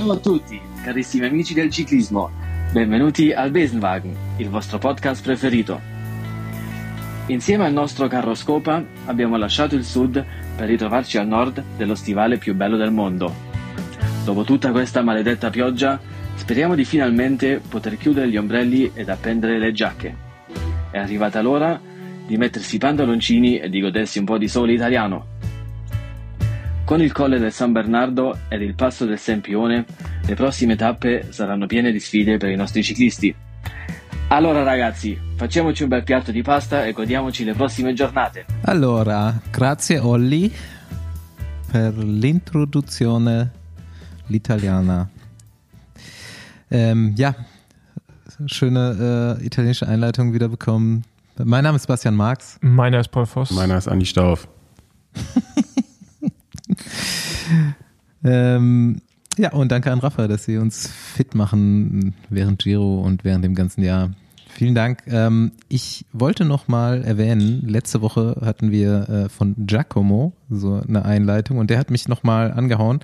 Ciao a tutti, carissimi amici del ciclismo. Benvenuti al Besenwagen, il vostro podcast preferito. Insieme al nostro carro scopa abbiamo lasciato il sud per ritrovarci al nord dello stivale più bello del mondo. Dopo tutta questa maledetta pioggia, speriamo di finalmente poter chiudere gli ombrelli ed appendere le giacche. È arrivata l'ora di mettersi i pantaloncini e di godersi un po' di sole italiano. Con il colle del San Bernardo ed il passo del Sempione, le prossime tappe saranno piene di sfide per i nostri ciclisti. Allora ragazzi, facciamoci un bel piatto di pasta e godiamoci le prossime giornate. Allora, grazie Olli per l'introduzione l'italiana. Ähm, ja, schöne äh, italienische Einleitung wieder bekommen. Mein Name ist Bastian Marx. Meiner ist Paul Voss. Meiner ist Andi Stauf. ähm, ja, und danke an Rafa, dass Sie uns fit machen während Giro und während dem ganzen Jahr. Vielen Dank. Ähm, ich wollte noch mal erwähnen, letzte Woche hatten wir äh, von Giacomo so eine Einleitung und der hat mich noch mal angehauen,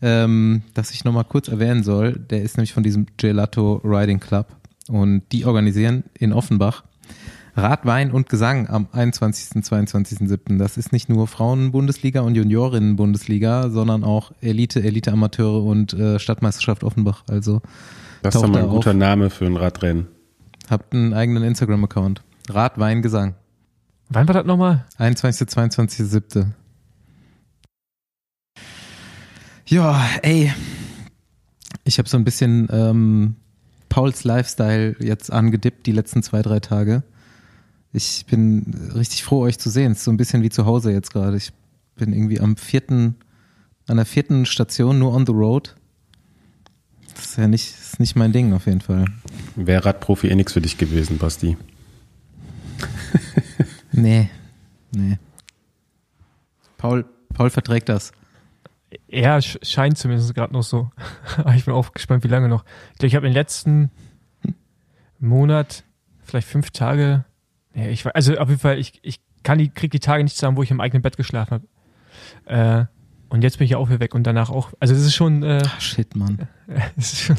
ähm, dass ich noch mal kurz erwähnen soll. Der ist nämlich von diesem Gelato Riding Club und die organisieren in Offenbach Rad, Wein und Gesang am 21. 22.07. Das ist nicht nur Frauen-Bundesliga und Juniorinnen-Bundesliga, sondern auch Elite, Elite-Amateure und äh, Stadtmeisterschaft Offenbach. Also Das ist doch mal ein guter auf. Name für ein Radrennen. Habt einen eigenen Instagram-Account. Rad, Wein, Gesang. Wann war das nochmal? 21. 22.07. Ja, ey. Ich habe so ein bisschen ähm, Pauls Lifestyle jetzt angedippt die letzten zwei, drei Tage. Ich bin richtig froh, euch zu sehen. Es ist so ein bisschen wie zu Hause jetzt gerade. Ich bin irgendwie am vierten, an der vierten Station nur on the road. Das ist ja nicht, ist nicht mein Ding auf jeden Fall. Wäre Radprofi eh nichts für dich gewesen, Basti. nee, nee. Paul, Paul verträgt das. Ja, scheint zumindest gerade noch so. ich bin auch gespannt, wie lange noch. Ich glaube, ich habe im letzten Monat vielleicht fünf Tage ja, ich also auf jeden Fall, ich, ich kann die, krieg die Tage nicht zusammen, wo ich im eigenen Bett geschlafen habe. Äh, und jetzt bin ich auch wieder weg und danach auch. Also es ist schon. Äh, Ach, shit, Mann. schon,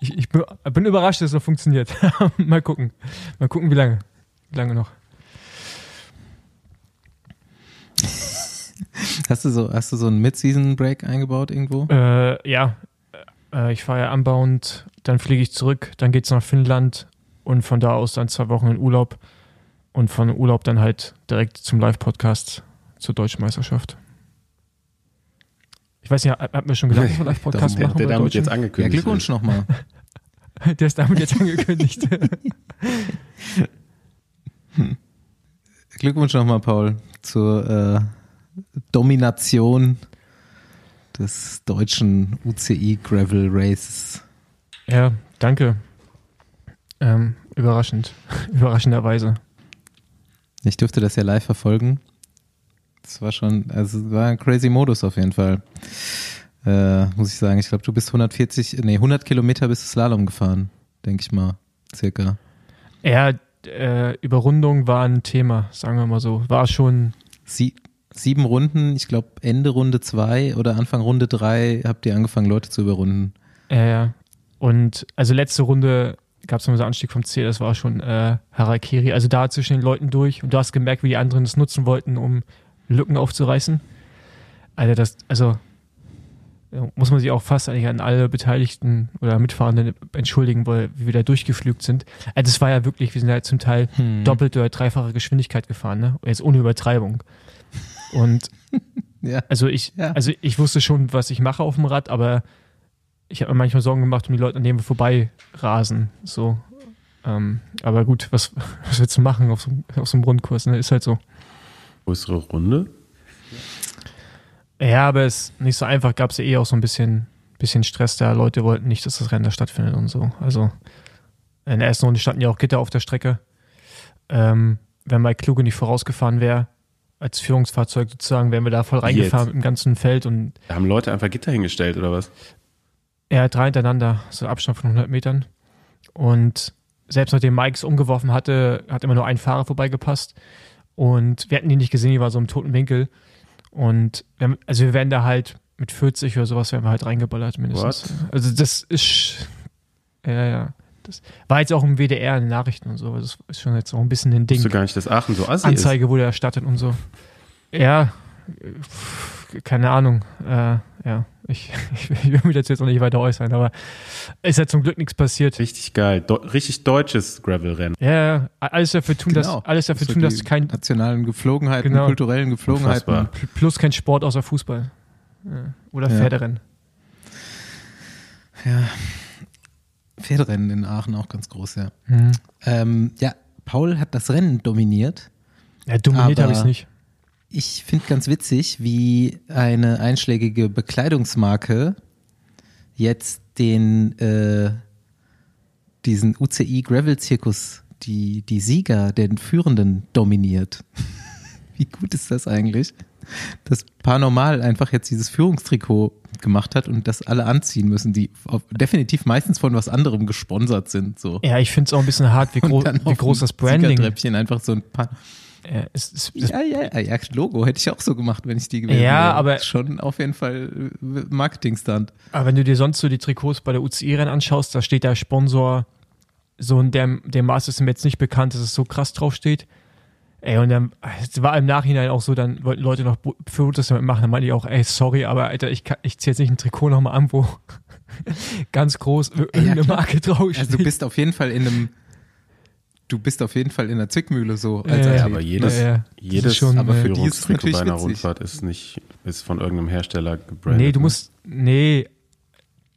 ich, ich bin, bin überrascht, dass es noch funktioniert. Mal gucken. Mal gucken, wie lange. Wie lange noch. Hast du so, hast du so einen Mid-Season-Break eingebaut irgendwo? Äh, ja. Äh, ich fahre ja anbauend, dann fliege ich zurück, dann geht es nach Finnland und von da aus dann zwei Wochen in Urlaub und von Urlaub dann halt direkt zum Live-Podcast zur Deutschen Meisterschaft. Ich weiß nicht, hat mir schon gesagt, dass wir Live-Podcast machen? Der damit jetzt angekündigt. Ja, Glückwunsch nochmal. der ist damit jetzt angekündigt. Glückwunsch nochmal, Paul, zur äh, Domination des deutschen UCI Gravel Races. Ja, danke. Ähm, überraschend. Überraschenderweise. Ich durfte das ja live verfolgen. Das war schon, also war ein crazy Modus auf jeden Fall. Äh, muss ich sagen. Ich glaube, du bist 140, nee, 100 Kilometer bist du Slalom gefahren, denke ich mal, circa. Ja, äh, Überrundung war ein Thema, sagen wir mal so. War schon. Sie, sieben Runden, ich glaube Ende Runde zwei oder Anfang Runde drei habt ihr angefangen, Leute zu überrunden. Ja, ja. Und also letzte Runde gab es nochmal so Anstieg vom Ziel, das war schon äh, Harakiri. Also da zwischen den Leuten durch und du hast gemerkt, wie die anderen es nutzen wollten, um Lücken aufzureißen. Alter, das, also muss man sich auch fast eigentlich an alle Beteiligten oder Mitfahrenden entschuldigen, weil wie wir da durchgeflügt sind. Also das war ja wirklich, wir sind ja zum Teil hm. doppelte oder dreifache Geschwindigkeit gefahren, ne? Jetzt ohne Übertreibung. Und ja. also ich, ja. also ich wusste schon, was ich mache auf dem Rad, aber ich habe mir manchmal Sorgen gemacht um die Leute, an denen wir vorbei rasen. So. Ähm, aber gut, was, was willst du machen auf so, auf so einem Rundkurs? Ne? Ist halt so. Größere Runde? Ja, aber es ist nicht so einfach. Gab es ja eh auch so ein bisschen, bisschen Stress da. Leute wollten nicht, dass das Rennen da stattfindet und so. Also in der ersten Runde standen ja auch Gitter auf der Strecke. Ähm, wenn Mike Kluge nicht vorausgefahren wäre, als Führungsfahrzeug sozusagen, wären wir da voll reingefahren Jetzt? mit dem ganzen Feld und. Da haben Leute einfach Gitter hingestellt oder was? Ja, drei hintereinander, so Abstand von 100 Metern. Und selbst nachdem Mike umgeworfen hatte, hat immer nur ein Fahrer vorbeigepasst. Und wir hatten ihn nicht gesehen, die war so im toten Winkel. Und wir, also wir wären da halt mit 40 oder sowas wären wir halt reingeballert mindestens. Also das ist, ja, ja. Das war jetzt auch im WDR in den Nachrichten und so. Das ist schon jetzt auch ein bisschen ein Ding. Wusstest du gar nicht, dass Aachen so assi Anzeige wurde erstattet und so. Ja, keine Ahnung. Äh, ja, ich, ich will mich dazu jetzt noch nicht weiter äußern, aber ist ja zum Glück nichts passiert. Richtig geil. Do richtig deutsches Gravel-Rennen. Ja, ja, alles dafür tun, Genau. dass alles dafür So tun, dass die kein nationalen Geflogenheiten, Genau. kulturellen Geflogenheiten. Unfassbar. plus kein Sport außer Fußball. Ja. Oder Ja. Pferderennen. Ja. Pferderennen in Aachen auch ganz groß, ja. Hm. Ähm, ja, Paul hat das Rennen dominiert. Ja, dominiert habe ich es nicht. Ich finde ganz witzig, wie eine einschlägige Bekleidungsmarke jetzt den äh, diesen UCI Gravel Zirkus, die die Sieger, den Führenden dominiert. wie gut ist das eigentlich? Dass Paranormal einfach jetzt dieses Führungstrikot gemacht hat und das alle anziehen müssen, die auf, definitiv meistens von was anderem gesponsert sind. So. Ja, ich finde es auch ein bisschen hart, wie, gro wie groß das Branding einfach so ein paar Ja, es, es, es, ja, ja, ja, Logo hätte ich auch so gemacht, wenn ich die gewesen Ja, wäre. aber- Schon auf jeden Fall äh, Marketingstand. Aber wenn du dir sonst so die Trikots bei der UCI-Rennen anschaust, da steht der Sponsor so in dem, dem Maß ist mir jetzt nicht bekannt, dass es so krass draufsteht. Ey, und dann, es war im Nachhinein auch so, dann wollten Leute noch Fotos damit machen, dann meinte ich auch, ey, sorry, aber Alter, ich, kann- ich zieh jetzt nicht ein Trikot nochmal an, wo ganz groß irgendeine klar. Marke draufsteht. Also du bist auf jeden Fall in einem, du bist auf jeden Fall in einer Zwickmühle so als Ja. Ja, aber jedes, Ja, ja. Jedes schon, aber für die ist natürlich bei einer witzig. Rundfahrt ist nicht, ist von irgendeinem Hersteller gebrandet. nee, du ne? musst, nee,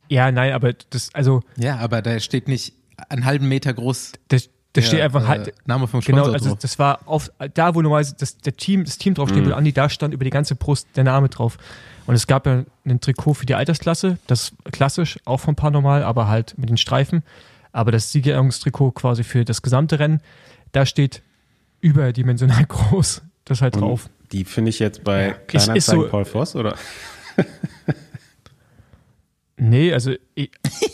ja, nein, aber das, also, Ja, aber da steht nicht einen halben Meter groß das, das der, steht einfach äh, halt, Name vom Sponsor Genau, also drauf. das war auf da, wo normalerweise das, der Team, das Team draufsteht, Mhm. wo Andi da stand, über die ganze Brust der Name drauf. Und es gab ja ein Trikot für die Altersklasse, das klassisch, auch von Paranormal, aber halt mit den Streifen. Aber das Siegerehrungstrikot quasi für das gesamte Rennen, da steht überdimensional groß das halt Und drauf. Die finde ich jetzt bei ist Kleinanzeigen so- Paul Voss, oder? Nee, also ich,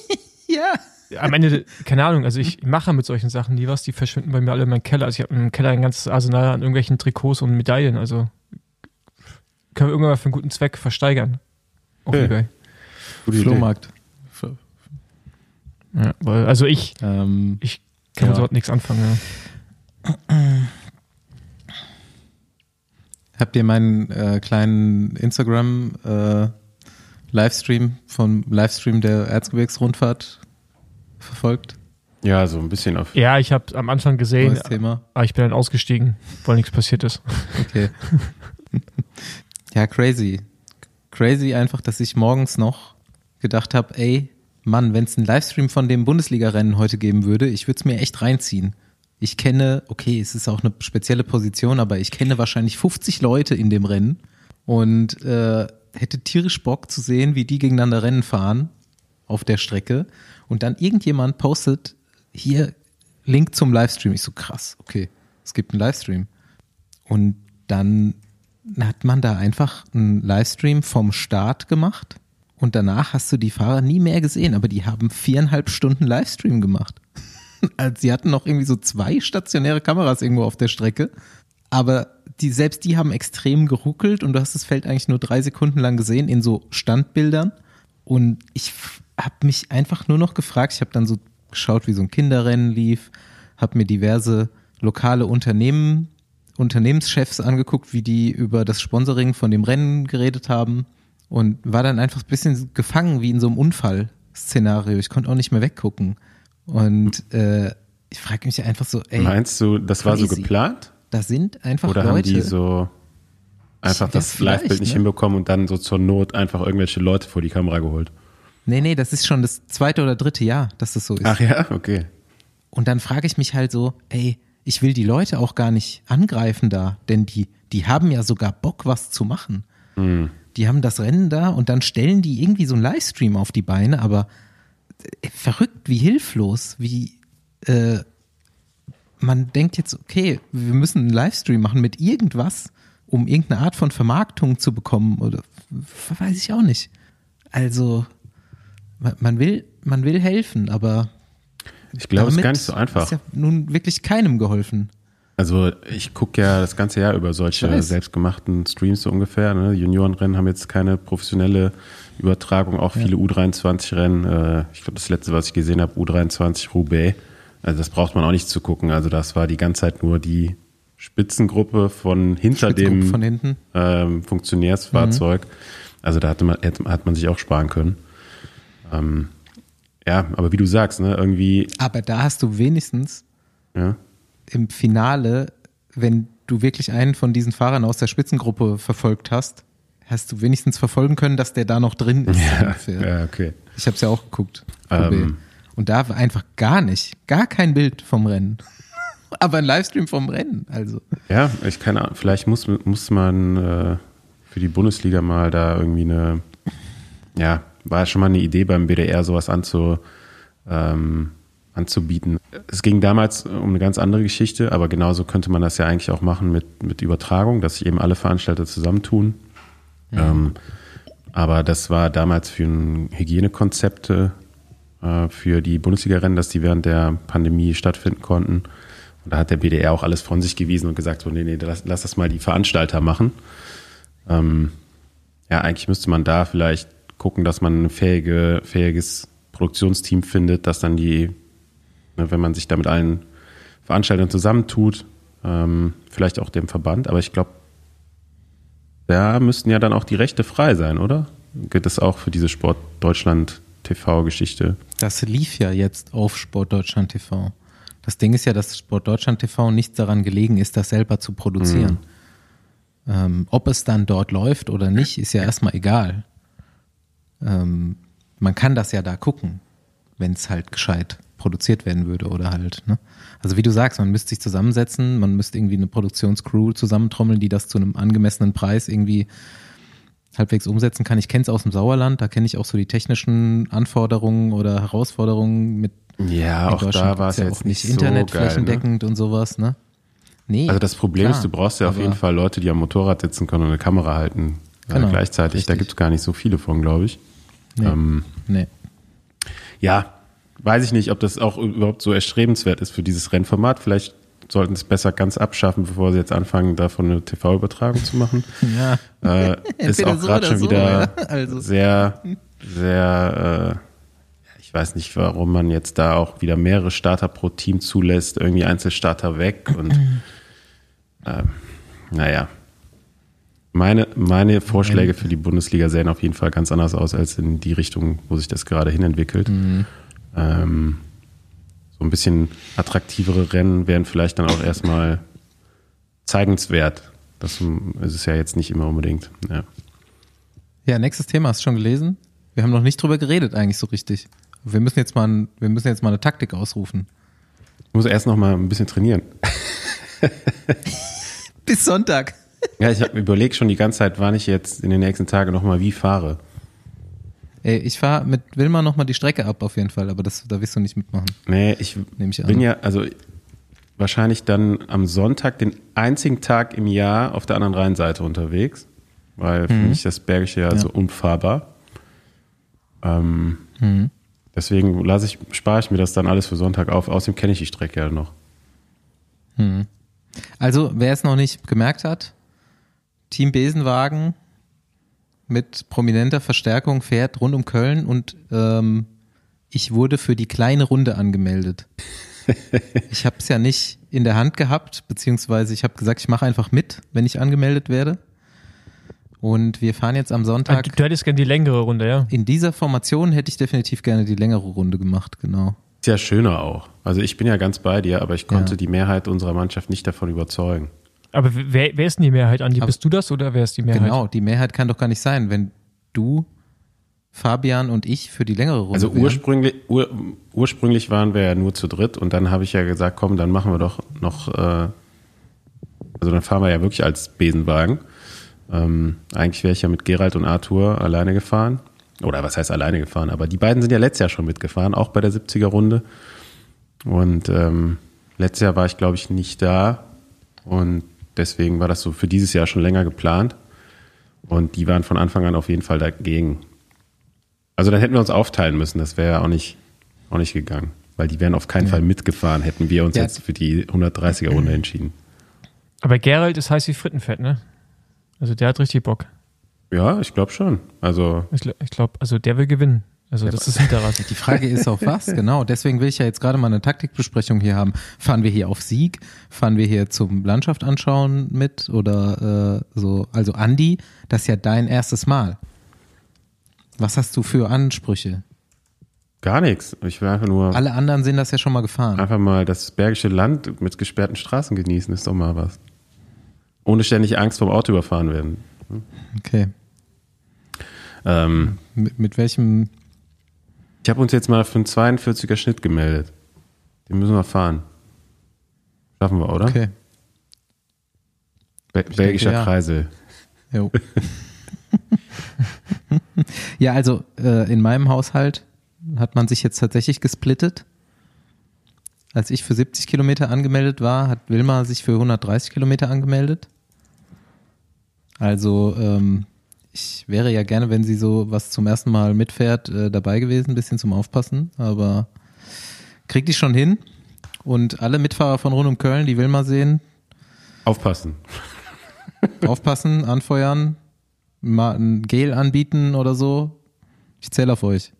ja. am Ende, keine Ahnung, also ich mache mit solchen Sachen nie was, die verschwinden bei mir alle in meinem Keller. Also ich habe im Keller ein ganzes Arsenal an irgendwelchen Trikots und Medaillen, also können wir irgendwann mal für einen guten Zweck versteigern. Auf Okay. eBay. Gute Idee. Flohmarkt. Ja, weil, also ich Ähm, Ich kann Ja. sowas nichts anfangen. Ja. habt ihr meinen äh, kleinen Instagram äh, Livestream vom Livestream der Erzgebirgsrundfahrt verfolgt? Ja, so ein bisschen auf. Ja, ich habe am Anfang gesehen, Neues Thema. aber ich bin dann ausgestiegen, weil nichts passiert ist. Okay. ja, crazy. Crazy einfach, dass ich morgens noch gedacht habe, ey, Mann, wenn es einen Livestream von dem Bundesliga-Rennen heute geben würde, ich würde es mir echt reinziehen. Ich kenne, okay, es ist auch eine spezielle Position, aber ich kenne wahrscheinlich 50 Leute in dem Rennen und äh, hätte tierisch Bock zu sehen, wie die gegeneinander Rennen fahren auf der Strecke und dann irgendjemand postet hier Link zum Livestream. Ich so krass, okay, es gibt einen Livestream. Und dann hat man da einfach einen Livestream vom Start gemacht und danach hast du die Fahrer nie mehr gesehen, aber die haben viereinhalb Stunden Livestream gemacht. Also sie hatten noch irgendwie so zwei stationäre Kameras irgendwo auf der Strecke, aber die, selbst die haben extrem geruckelt und du hast das Feld eigentlich nur drei Sekunden lang gesehen in so Standbildern. Und ich habe mich einfach nur noch gefragt, ich habe dann so geschaut, wie so ein Kinderrennen lief, habe mir diverse lokale Unternehmen Unternehmenschefs angeguckt, wie die über das Sponsoring von dem Rennen geredet haben und war dann einfach ein bisschen gefangen wie in so einem Unfallszenario. Ich konnte auch nicht mehr weggucken. Und äh, ich frage mich einfach so, ey, Meinst du, das war so crazy. geplant? da sind einfach Oder haben Leute. die so einfach das vielleicht, Live-Bild nicht ne? hinbekommen und dann so zur Not einfach irgendwelche Leute vor die Kamera geholt? nee, nee, das ist schon das zweite oder dritte Jahr, dass das so ist. Ach ja, okay. Und dann frage ich mich halt so, ey, ich will die Leute auch gar nicht angreifen da, denn die, die haben ja sogar Bock, was zu machen. Hm. Die haben das Rennen da und dann stellen die irgendwie so einen Livestream auf die Beine, aber äh, verrückt, wie hilflos, wie äh, man denkt jetzt, okay, wir müssen einen Livestream machen mit irgendwas, um irgendeine Art von Vermarktung zu bekommen oder weiß ich auch nicht. Also man, man will, man will helfen, aber Ich glaube, es ist gar nicht so einfach. Ist ja nun wirklich keinem geholfen. Also ich gucke ja das ganze Jahr über solche selbstgemachten Streams so ungefähr. Ne? Juniorenrennen haben jetzt keine professionelle Übertragung, auch viele U23-Rennen. Äh, ich glaube, das letzte, was ich gesehen habe, U23 Roubaix. Also das braucht man auch nicht zu gucken. Also das war die ganze Zeit nur die Spitzengruppe von hinter dem von hinten. ähm, Funktionärsfahrzeug. Also da hatte man, hat man sich auch sparen können. Ähm, ja, aber wie du sagst, ne, irgendwie, Aber da hast du wenigstens ja, im Finale, wenn du wirklich einen von diesen Fahrern aus der Spitzengruppe verfolgt hast, hast du wenigstens verfolgen können, dass der da noch drin ist. ja, ungefähr. ja okay. Ich habe es ja auch geguckt. Ähm. Und da war einfach gar nicht, gar kein Bild vom Rennen. Aber ein Livestream vom Rennen, also. Ja, ich keine Ahnung, vielleicht muss, muss man äh, für die Bundesliga mal da irgendwie eine, ja, war schon mal eine Idee beim BDR, sowas anzu, ähm, anzubieten. Es ging damals um eine ganz andere Geschichte, aber genauso könnte man das ja eigentlich auch machen mit, mit Übertragung, dass sich eben alle Veranstalter zusammentun. Ähm, aber das war damals für ein Hygienekonzepte äh, für die Bundesliga-Rennen, dass die während der Pandemie stattfinden konnten. Und da hat der BDR auch alles von sich gewiesen und gesagt, so, nee, nee, lass, lass das mal die Veranstalter machen. Ähm, ja, eigentlich müsste man da vielleicht gucken, dass man ein fähige, fähiges Produktionsteam findet, das dann die, wenn man sich da mit allen Veranstaltern zusammentut, ähm, vielleicht auch dem Verband, aber ich glaube, da müssten ja dann auch die Rechte frei sein, oder? Gilt das auch für diese Sport Deutschland TV-Geschichte? Das lief ja jetzt auf Sportdeutschland TV. Das Ding ist ja, dass Sportdeutschland TV nichts daran gelegen ist, das selber zu produzieren. Ähm, ob es dann dort läuft oder nicht, ist ja erstmal egal. Ähm, man kann das ja da gucken, wenn es halt gescheit produziert werden würde oder halt. Ne? Also wie du sagst, man müsste sich zusammensetzen, man müsste irgendwie eine Produktionscrew zusammentrommeln, die das zu einem angemessenen Preis irgendwie halbwegs umsetzen kann. Ich kenne es aus dem Sauerland, da kenne ich auch so die technischen Anforderungen oder Herausforderungen mit Ja, auch da war es ja jetzt nicht nicht so Internet geil, ne? flächendeckend und sowas, ne? Nee. Also das Problem klar, ist, du brauchst ja auf jeden Fall Leute, die am Motorrad sitzen können und eine Kamera halten äh, Genau, gleichzeitig. Da richtig. gibt es gar nicht so viele von, glaube ich. Nee. Ähm, Nee. ja, weiß ich nicht, ob das auch überhaupt so erstrebenswert ist für dieses Rennformat. Vielleicht sollten sie es besser ganz abschaffen, bevor sie jetzt anfangen, davon eine TV-Übertragung zu machen. Ja. Äh, ist auch so gerade schon so, wieder ja. Also. sehr, sehr, äh, ich weiß nicht, warum man jetzt da auch wieder mehrere Starter pro Team zulässt, irgendwie Einzelstarter weg und äh, naja. Meine, meine Vorschläge für die Bundesliga sehen auf jeden Fall ganz anders aus als in die Richtung, wo sich das gerade hinentwickelt. Ähm, so ein bisschen attraktivere Rennen wären vielleicht dann auch erstmal zeigenswert. Das ist es ja jetzt nicht immer unbedingt. Ja. Ja, nächstes Thema hast du schon gelesen? Wir haben noch nicht drüber geredet eigentlich so richtig. Wir müssen jetzt mal, ein, wir müssen jetzt mal eine Taktik ausrufen. Ich muss erst noch mal ein bisschen trainieren. Bis Sonntag. Ja, ich habe überlegt schon die ganze Zeit, wann ich jetzt in den nächsten Tagen noch mal wie fahre. Ey, ich fahre mit Wilma nochmal die Strecke ab auf jeden Fall, aber das, da wirst du nicht mitmachen. Nee, ich ich an. bin ja, also wahrscheinlich dann am Sonntag den einzigen Tag im Jahr auf der anderen Rheinseite unterwegs, weil für mich das Bergische ja, so unfahrbar. Ähm, Deswegen lasse ich, spare ich mir das dann alles für Sonntag auf. Außerdem kenne ich die Strecke ja noch. Also, wer es noch nicht gemerkt hat, Team Besenwagen mit prominenter Verstärkung fährt rund um Köln und ähm, ich wurde für die kleine Runde angemeldet. Ich habe es ja nicht in der Hand gehabt, beziehungsweise ich habe gesagt, ich mache einfach mit, wenn ich angemeldet werde. Und wir fahren jetzt am Ah, Sonntag. Du, du hättest gerne die längere Runde, ja? In dieser Formation hätte ich definitiv gerne die längere Runde gemacht, genau. Ist ja schöner auch. Also ich bin ja ganz bei dir, aber ich konnte Ja. die Mehrheit unserer Mannschaft nicht davon überzeugen. Aber wer, wer ist denn die Mehrheit, Andi? Aber- Bist du das oder wer ist die Mehrheit? Genau, die Mehrheit kann doch gar nicht sein, wenn du, Fabian und ich für die längere Runde Also ursprünglich, ur, ursprünglich waren wir ja nur zu dritt und dann habe ich ja gesagt, komm, dann machen wir doch noch, äh, also dann fahren wir ja wirklich als Besenwagen. Ähm, eigentlich wäre ich ja mit Gerald und Arthur alleine gefahren. Oder was heißt alleine gefahren? Aber die beiden sind ja letztes Jahr schon mitgefahren, auch bei der 70er Runde. Und ähm, letztes Jahr war ich, glaube ich, nicht da. Und deswegen war das so für dieses Jahr schon länger geplant. Und die waren von Anfang an auf jeden Fall dagegen. Also dann hätten wir uns aufteilen müssen, das wäre ja auch nicht, auch nicht gegangen. Weil die wären auf keinen Fall mitgefahren, hätten wir uns Ja. jetzt für die 130er Runde entschieden. Aber Gerald ist heiß wie Frittenfett, ne? Also der hat richtig Bock. Ja, ich glaube schon. Also ich glaube, also der will gewinnen. Also das ist Hinterrad. Die Frage ist auf was, genau. Deswegen will ich ja jetzt gerade mal eine Taktikbesprechung hier haben. Fahren wir hier auf Sieg? Fahren wir hier zum Landschaft anschauen mit? Oder äh, so, also Andi, das ist ja dein erstes Mal. Was hast du für Ansprüche? gar nichts. Ich will einfach nur Alle anderen sind das ja schon mal gefahren. einfach mal das bergische Land mit gesperrten Straßen genießen, ist doch mal was. Ohne ständig Angst vom Auto überfahren werden. Okay. Ähm, Mit, mit welchem, ich habe uns jetzt mal für einen 42er Schnitt gemeldet. Den müssen wir fahren. Schaffen wir, oder? okay. Be denke, Belgischer ja. Kreisel. Jo. ja, also äh, in meinem Haushalt hat man sich jetzt tatsächlich gesplittet. Als ich für 70 Kilometer angemeldet war, hat Wilma sich für 130 Kilometer angemeldet. Also ähm, ich wäre ja gerne, wenn sie so was zum ersten Mal mitfährt, äh, dabei gewesen, ein bisschen zum Aufpassen, aber kriegt die schon hin. Und alle Mitfahrer von rund um Köln, die Wilma sehen, Aufpassen. aufpassen, anfeuern, mal ein Gel anbieten oder so. Ich zähle auf euch.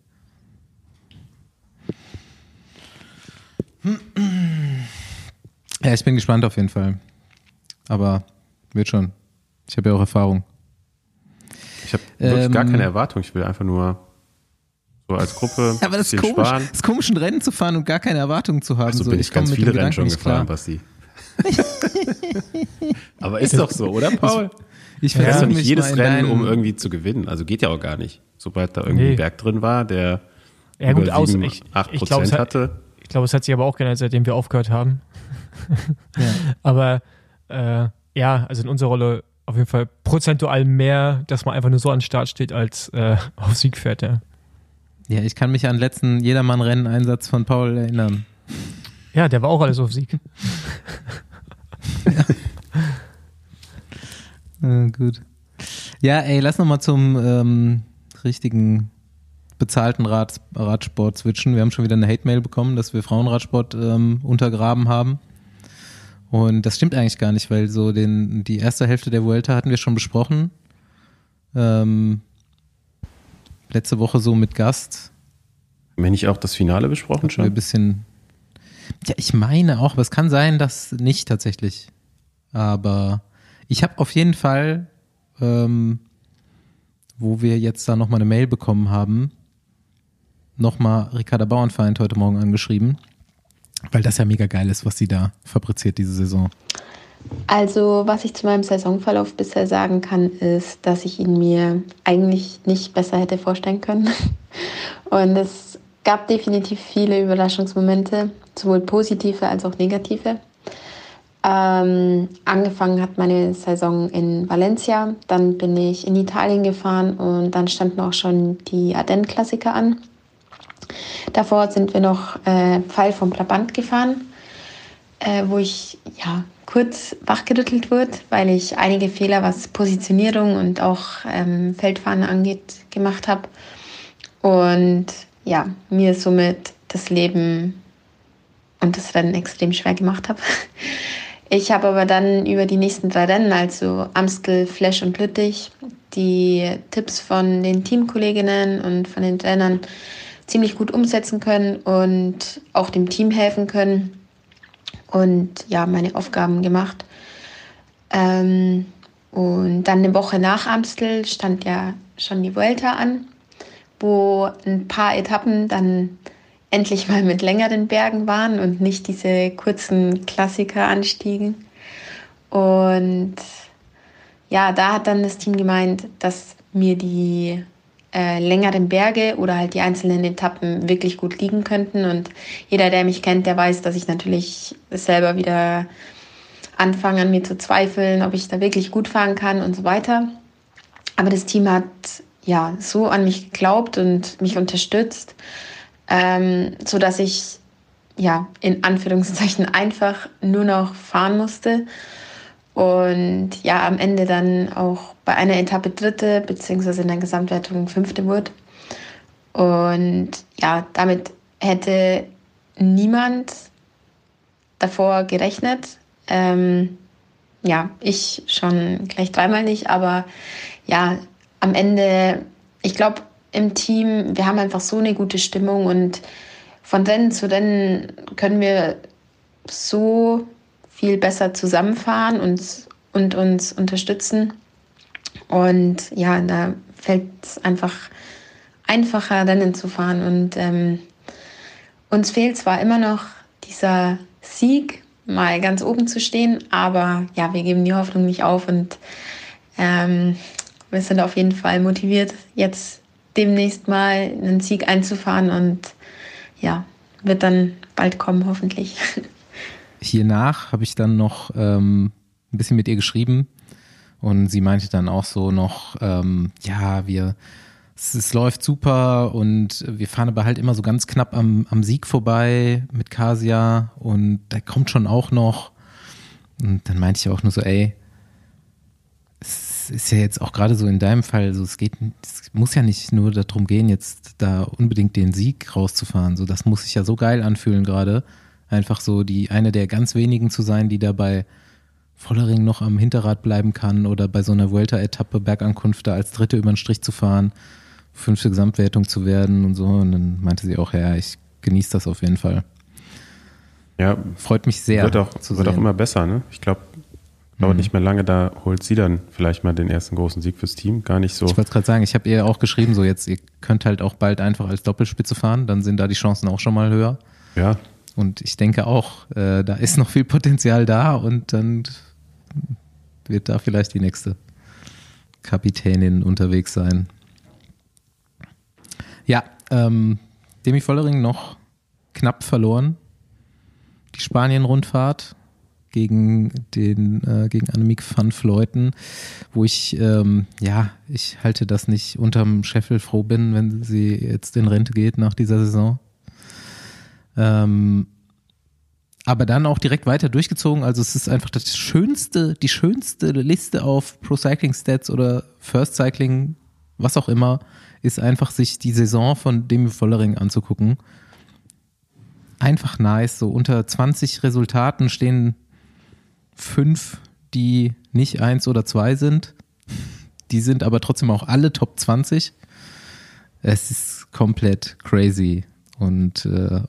Ja, ich bin gespannt auf jeden Fall. Aber wird schon. Ich habe ja auch Erfahrung. Ich habe wirklich gar Ähm, keine Erwartung. Ich will einfach nur so als Gruppe Aber das ist komisch, sparen. das ist komisch, ein Rennen zu fahren und gar keine Erwartungen zu haben. So so, bin ich komm ganz mit viele Rennen schon gefahren, Basti. Aber ist doch so, oder Paul? Ich versuche doch nicht jedes Rennen, um irgendwie zu gewinnen. Also geht ja auch gar nicht. Sobald da irgendwie Nee. ein Berg drin war, der Ja gut, über aus, 7, ich, 8 ich es, Prozent hat- hatte. ich glaube, es hat sich aber auch geändert, seitdem wir aufgehört haben. Ja. Aber äh, ja, also in unserer Rolle auf jeden Fall prozentual mehr, dass man einfach nur so an den Start steht, als äh, auf Sieg fährt, ja. Ja, ich kann mich an den letzten Jedermann-Rennen-Einsatz von Paul erinnern. Ja, der war auch alles auf Sieg. Äh, gut. Ja, ey, lass noch mal zum ähm, richtigen bezahlten Rad, Radsport switchen. Wir haben schon wieder eine Hate-Mail bekommen, dass wir Frauenradsport ähm, untergraben haben. Und das stimmt eigentlich gar nicht, weil so den, die erste Hälfte der Vuelta hatten wir schon besprochen. Ähm, letzte Woche so mit Gast. Wenn nicht auch das Finale besprochen Hatten wir ein schon? bisschen. Ja, ich meine auch, aber es kann sein, dass nicht tatsächlich. Aber ich habe auf jeden Fall, ähm, wo wir jetzt da nochmal eine Mail bekommen haben, nochmal Ricarda Bauernfeind heute Morgen angeschrieben, weil das ja mega geil ist, was sie da fabriziert diese Saison. Also, was ich zu meinem Saisonverlauf bisher sagen kann, ist, dass ich ihn mir eigentlich nicht besser hätte vorstellen können. Und es gab definitiv viele Überraschungsmomente, sowohl positive als auch negative. Ähm, angefangen hat meine Saison in Valencia, dann bin ich in Italien gefahren und dann standen auch schon die Ardennen-Klassiker an. Davor sind wir noch äh, Pfeil vom Brabant gefahren äh, wo ich ja kurz wachgerüttelt wurde, weil ich einige Fehler, was Positionierung und auch ähm, Feldfahren angeht, gemacht habe. Und ja, mir somit das Leben und das Rennen extrem schwer gemacht habe. Ich habe aber dann über die nächsten drei Rennen, also Amstel, Flash und Lüttich, die Tipps von den Teamkolleginnen und von den Trainern ziemlich gut umsetzen können und auch dem Team helfen können und ja, meine Aufgaben gemacht. Ähm, und dann eine Woche nach Amstel stand ja schon die Vuelta an, wo ein paar Etappen dann endlich mal mit längeren Bergen waren und nicht diese kurzen Klassikeranstiegen. Und ja, da hat dann das Team gemeint, dass mir die äh, längeren Berge oder halt die einzelnen Etappen wirklich gut liegen könnten. Und jeder, der mich kennt, der weiß, dass ich natürlich selber wieder anfange an mir zu zweifeln, ob ich da wirklich gut fahren kann und so weiter. Aber das Team hat ja so an mich geglaubt und mich unterstützt, ähm, so dass ich ja in Anführungszeichen einfach nur noch fahren musste und ja am Ende dann auch bei einer Etappe dritte beziehungsweise in der Gesamtwertung fünfte wurde. Und ja, damit hätte niemand davor gerechnet. Ähm, ja, ich schon gleich dreimal nicht, aber ja, am Ende, ich glaube, im Team, wir haben einfach so eine gute Stimmung und von Rennen zu Rennen können wir so viel besser zusammenfahren und, und uns unterstützen. Und ja, da fällt es einfach einfacher, Rennen zu fahren. Und ähm, uns fehlt zwar immer noch dieser Sieg, mal ganz oben zu stehen, aber ja, wir geben die Hoffnung nicht auf und ähm, wir sind auf jeden Fall motiviert, jetzt demnächst mal einen Sieg einzufahren und ja, wird dann bald kommen, hoffentlich. Hiernach habe ich dann noch ähm, ein bisschen mit ihr geschrieben und sie meinte dann auch so noch, ähm, ja, wir, es, es, läuft super und wir fahren aber halt immer so ganz knapp am, am Sieg vorbei mit Kasia und da kommt schon auch noch. Und dann meinte ich auch nur so, ey, es ist ja jetzt auch gerade so in deinem Fall, so es geht, es muss ja nicht nur darum gehen, jetzt da unbedingt den Sieg rauszufahren. So, das muss sich ja so geil anfühlen gerade. Einfach so die eine der ganz wenigen zu sein, die dabei Vollering noch am Hinterrad bleiben kann oder bei so einer Vuelta-Etappe Bergankunft da als Dritte über den Strich zu fahren, fünfte Gesamtwertung zu werden und so. Und dann meinte sie auch, ja, ich genieße das auf jeden Fall. Ja, freut mich sehr. Wird auch, wird auch immer besser, ne? Ich glaube, dauert mhm. nicht mehr lange, da holt sie dann vielleicht mal den ersten großen Sieg fürs Team. Gar nicht so. Ich wollte gerade sagen, ich habe ihr auch geschrieben, so jetzt, ihr könnt halt auch bald einfach als Doppelspitze fahren, dann sind da die Chancen auch schon mal höher. Ja. Und ich denke auch, äh, da ist noch viel Potenzial da und dann wird da vielleicht die nächste Kapitänin unterwegs sein. Ja, ähm, Demi Vollering noch knapp verloren. Die Spanien-Rundfahrt gegen den äh, gegen Annemiek van Fleuten, wo ich ähm, ja ich halte das nicht unterm Scheffel froh bin, wenn sie jetzt in Rente geht nach dieser Saison. Ähm, aber dann auch direkt weiter durchgezogen. Also es ist einfach das schönste, die schönste Liste auf Pro Cycling Stats oder First Cycling, was auch immer, ist einfach sich die Saison von Demi Vollering anzugucken. Einfach nice. So unter 20 Resultaten stehen fünf, die nicht eins oder zwei sind. Die sind aber trotzdem auch alle Top 20. Es ist komplett crazy. Und äh,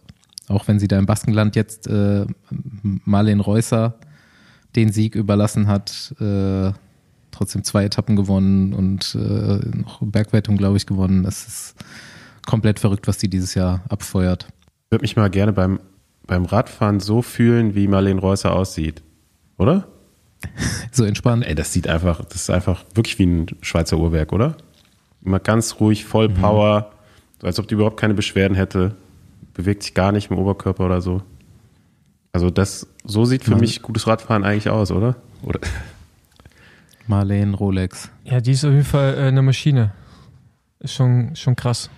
auch wenn sie da im Baskenland jetzt äh, Marlen Reusser den Sieg überlassen hat, äh, trotzdem zwei Etappen gewonnen und äh, noch Bergwertung, glaube ich, gewonnen. Das ist komplett verrückt, was die dieses Jahr abfeuert. Ich würde mich mal gerne beim, beim Radfahren so fühlen, wie Marlene Reusser aussieht. Oder? so entspannt. Ey, das sieht einfach, das ist einfach wirklich wie ein Schweizer Uhrwerk, oder? Immer ganz ruhig, voll mhm. Power, so als ob die überhaupt keine Beschwerden hätte bewegt sich gar nicht im Oberkörper oder so. Also das, so sieht für Mal mich gutes Radfahren eigentlich aus, oder? oder? Marlene Rolex. Ja, die ist auf jeden Fall äh, eine Maschine. Ist schon, schon krass.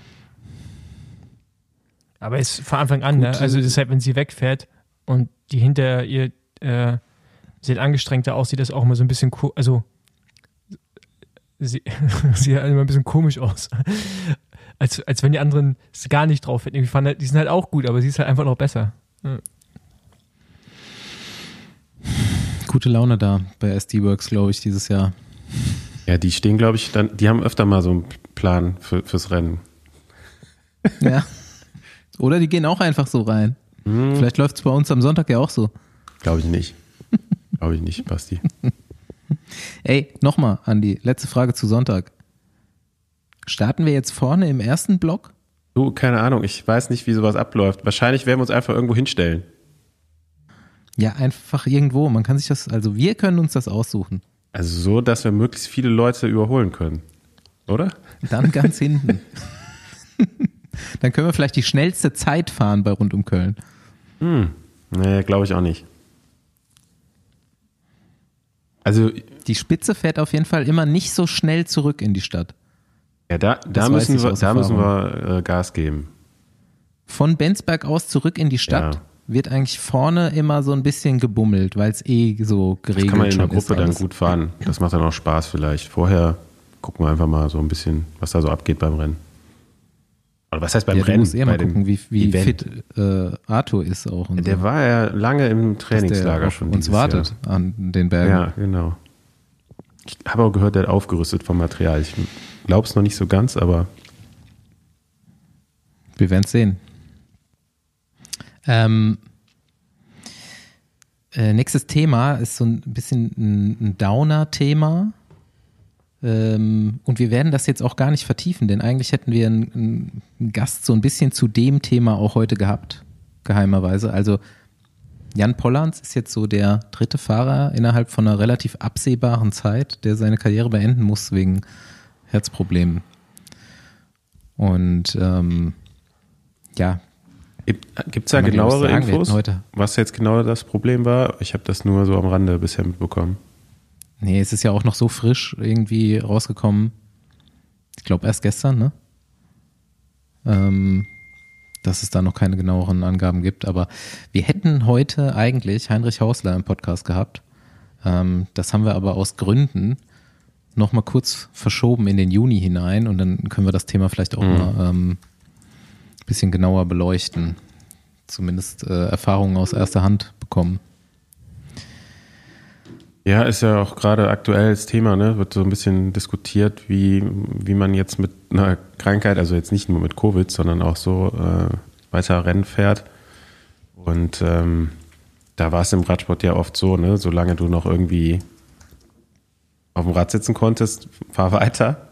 Aber ist von Anfang an, ne? also deshalb, wenn sie wegfährt und die hinter ihr äh, sieht angestrengter aus, sieht das auch immer so ein bisschen, also sie sieht immer ein bisschen komisch aus als, als wenn die anderen es gar nicht drauf hätten. Fand, die sind halt auch gut, aber sie ist halt einfach noch besser. Ja. Gute Laune da bei SD Works, glaube ich, dieses Jahr. Ja, die stehen, glaube ich, dann, die haben öfter mal so einen Plan für, fürs Rennen. Ja. Oder die gehen auch einfach so rein. Hm. Vielleicht läuft es bei uns am Sonntag ja auch so. Glaube ich nicht. glaube ich nicht, Basti. Ey, nochmal, Andi, letzte Frage zu Sonntag. Starten wir jetzt vorne im ersten Block? Du, keine Ahnung, ich weiß nicht, wie sowas abläuft. Wahrscheinlich werden wir uns einfach irgendwo hinstellen. Ja, einfach irgendwo. Man kann sich das, also wir können uns das aussuchen. Also so, dass wir möglichst viele Leute überholen können. Oder? Dann ganz hinten. Dann können wir vielleicht die schnellste Zeit fahren bei rund um Köln. Hm. Nee, glaube ich auch nicht. Also. Die Spitze fährt auf jeden Fall immer nicht so schnell zurück in die Stadt. Ja, da, da müssen wir, da müssen wir äh, Gas geben. Von Bensberg aus zurück in die Stadt ja. wird eigentlich vorne immer so ein bisschen gebummelt, weil es eh so geregelt ist. kann man in der Gruppe dann gut fahren. Das macht dann auch Spaß vielleicht. Vorher gucken wir einfach mal so ein bisschen, was da so abgeht beim Rennen. Oder was heißt beim ja, Rennen? Eher mal bei gucken, wie, wie fit äh, Arthur ist auch. Der so. war ja lange im Trainingslager schon. uns wartet an den Bergen. Jahr. Ja, genau. Ich habe auch gehört, der hat aufgerüstet vom Material. Ich glaube es noch nicht so ganz, aber Wir werden es sehen. Ähm, äh, nächstes Thema ist so ein bisschen ein, ein Downer-Thema. Ähm, und wir werden das jetzt auch gar nicht vertiefen, denn eigentlich hätten wir einen, einen Gast so ein bisschen zu dem Thema auch heute gehabt, geheimerweise. Also Jan Pollands ist jetzt so der dritte Fahrer innerhalb von einer relativ absehbaren Zeit, der seine Karriere beenden muss wegen Herzproblemen. Und ähm, ja, gibt es da genauere sagen, Infos, was jetzt genau das Problem war? Ich habe das nur so am Rande bisher mitbekommen. Nee, es ist ja auch noch so frisch irgendwie rausgekommen. Ich glaube erst gestern, ne? Ähm, dass es da noch keine genaueren Angaben gibt. Aber wir hätten heute eigentlich Heinrich Hausler im Podcast gehabt. Ähm, das haben wir aber aus Gründen noch mal kurz verschoben in den Juni hinein und dann können wir das Thema vielleicht auch Mhm. mal ähm, ein bisschen genauer beleuchten. Zumindest äh, Erfahrungen aus erster Hand bekommen. Ja, ist ja auch gerade aktuelles Thema, ne? Wird so ein bisschen diskutiert, wie, wie man jetzt mit einer Krankheit, also jetzt nicht nur mit Covid, sondern auch so äh, weiter Rennen fährt. Und ähm, da war es im Radsport ja oft so, ne? Solange du noch irgendwie auf dem Rad sitzen konntest, fahr weiter.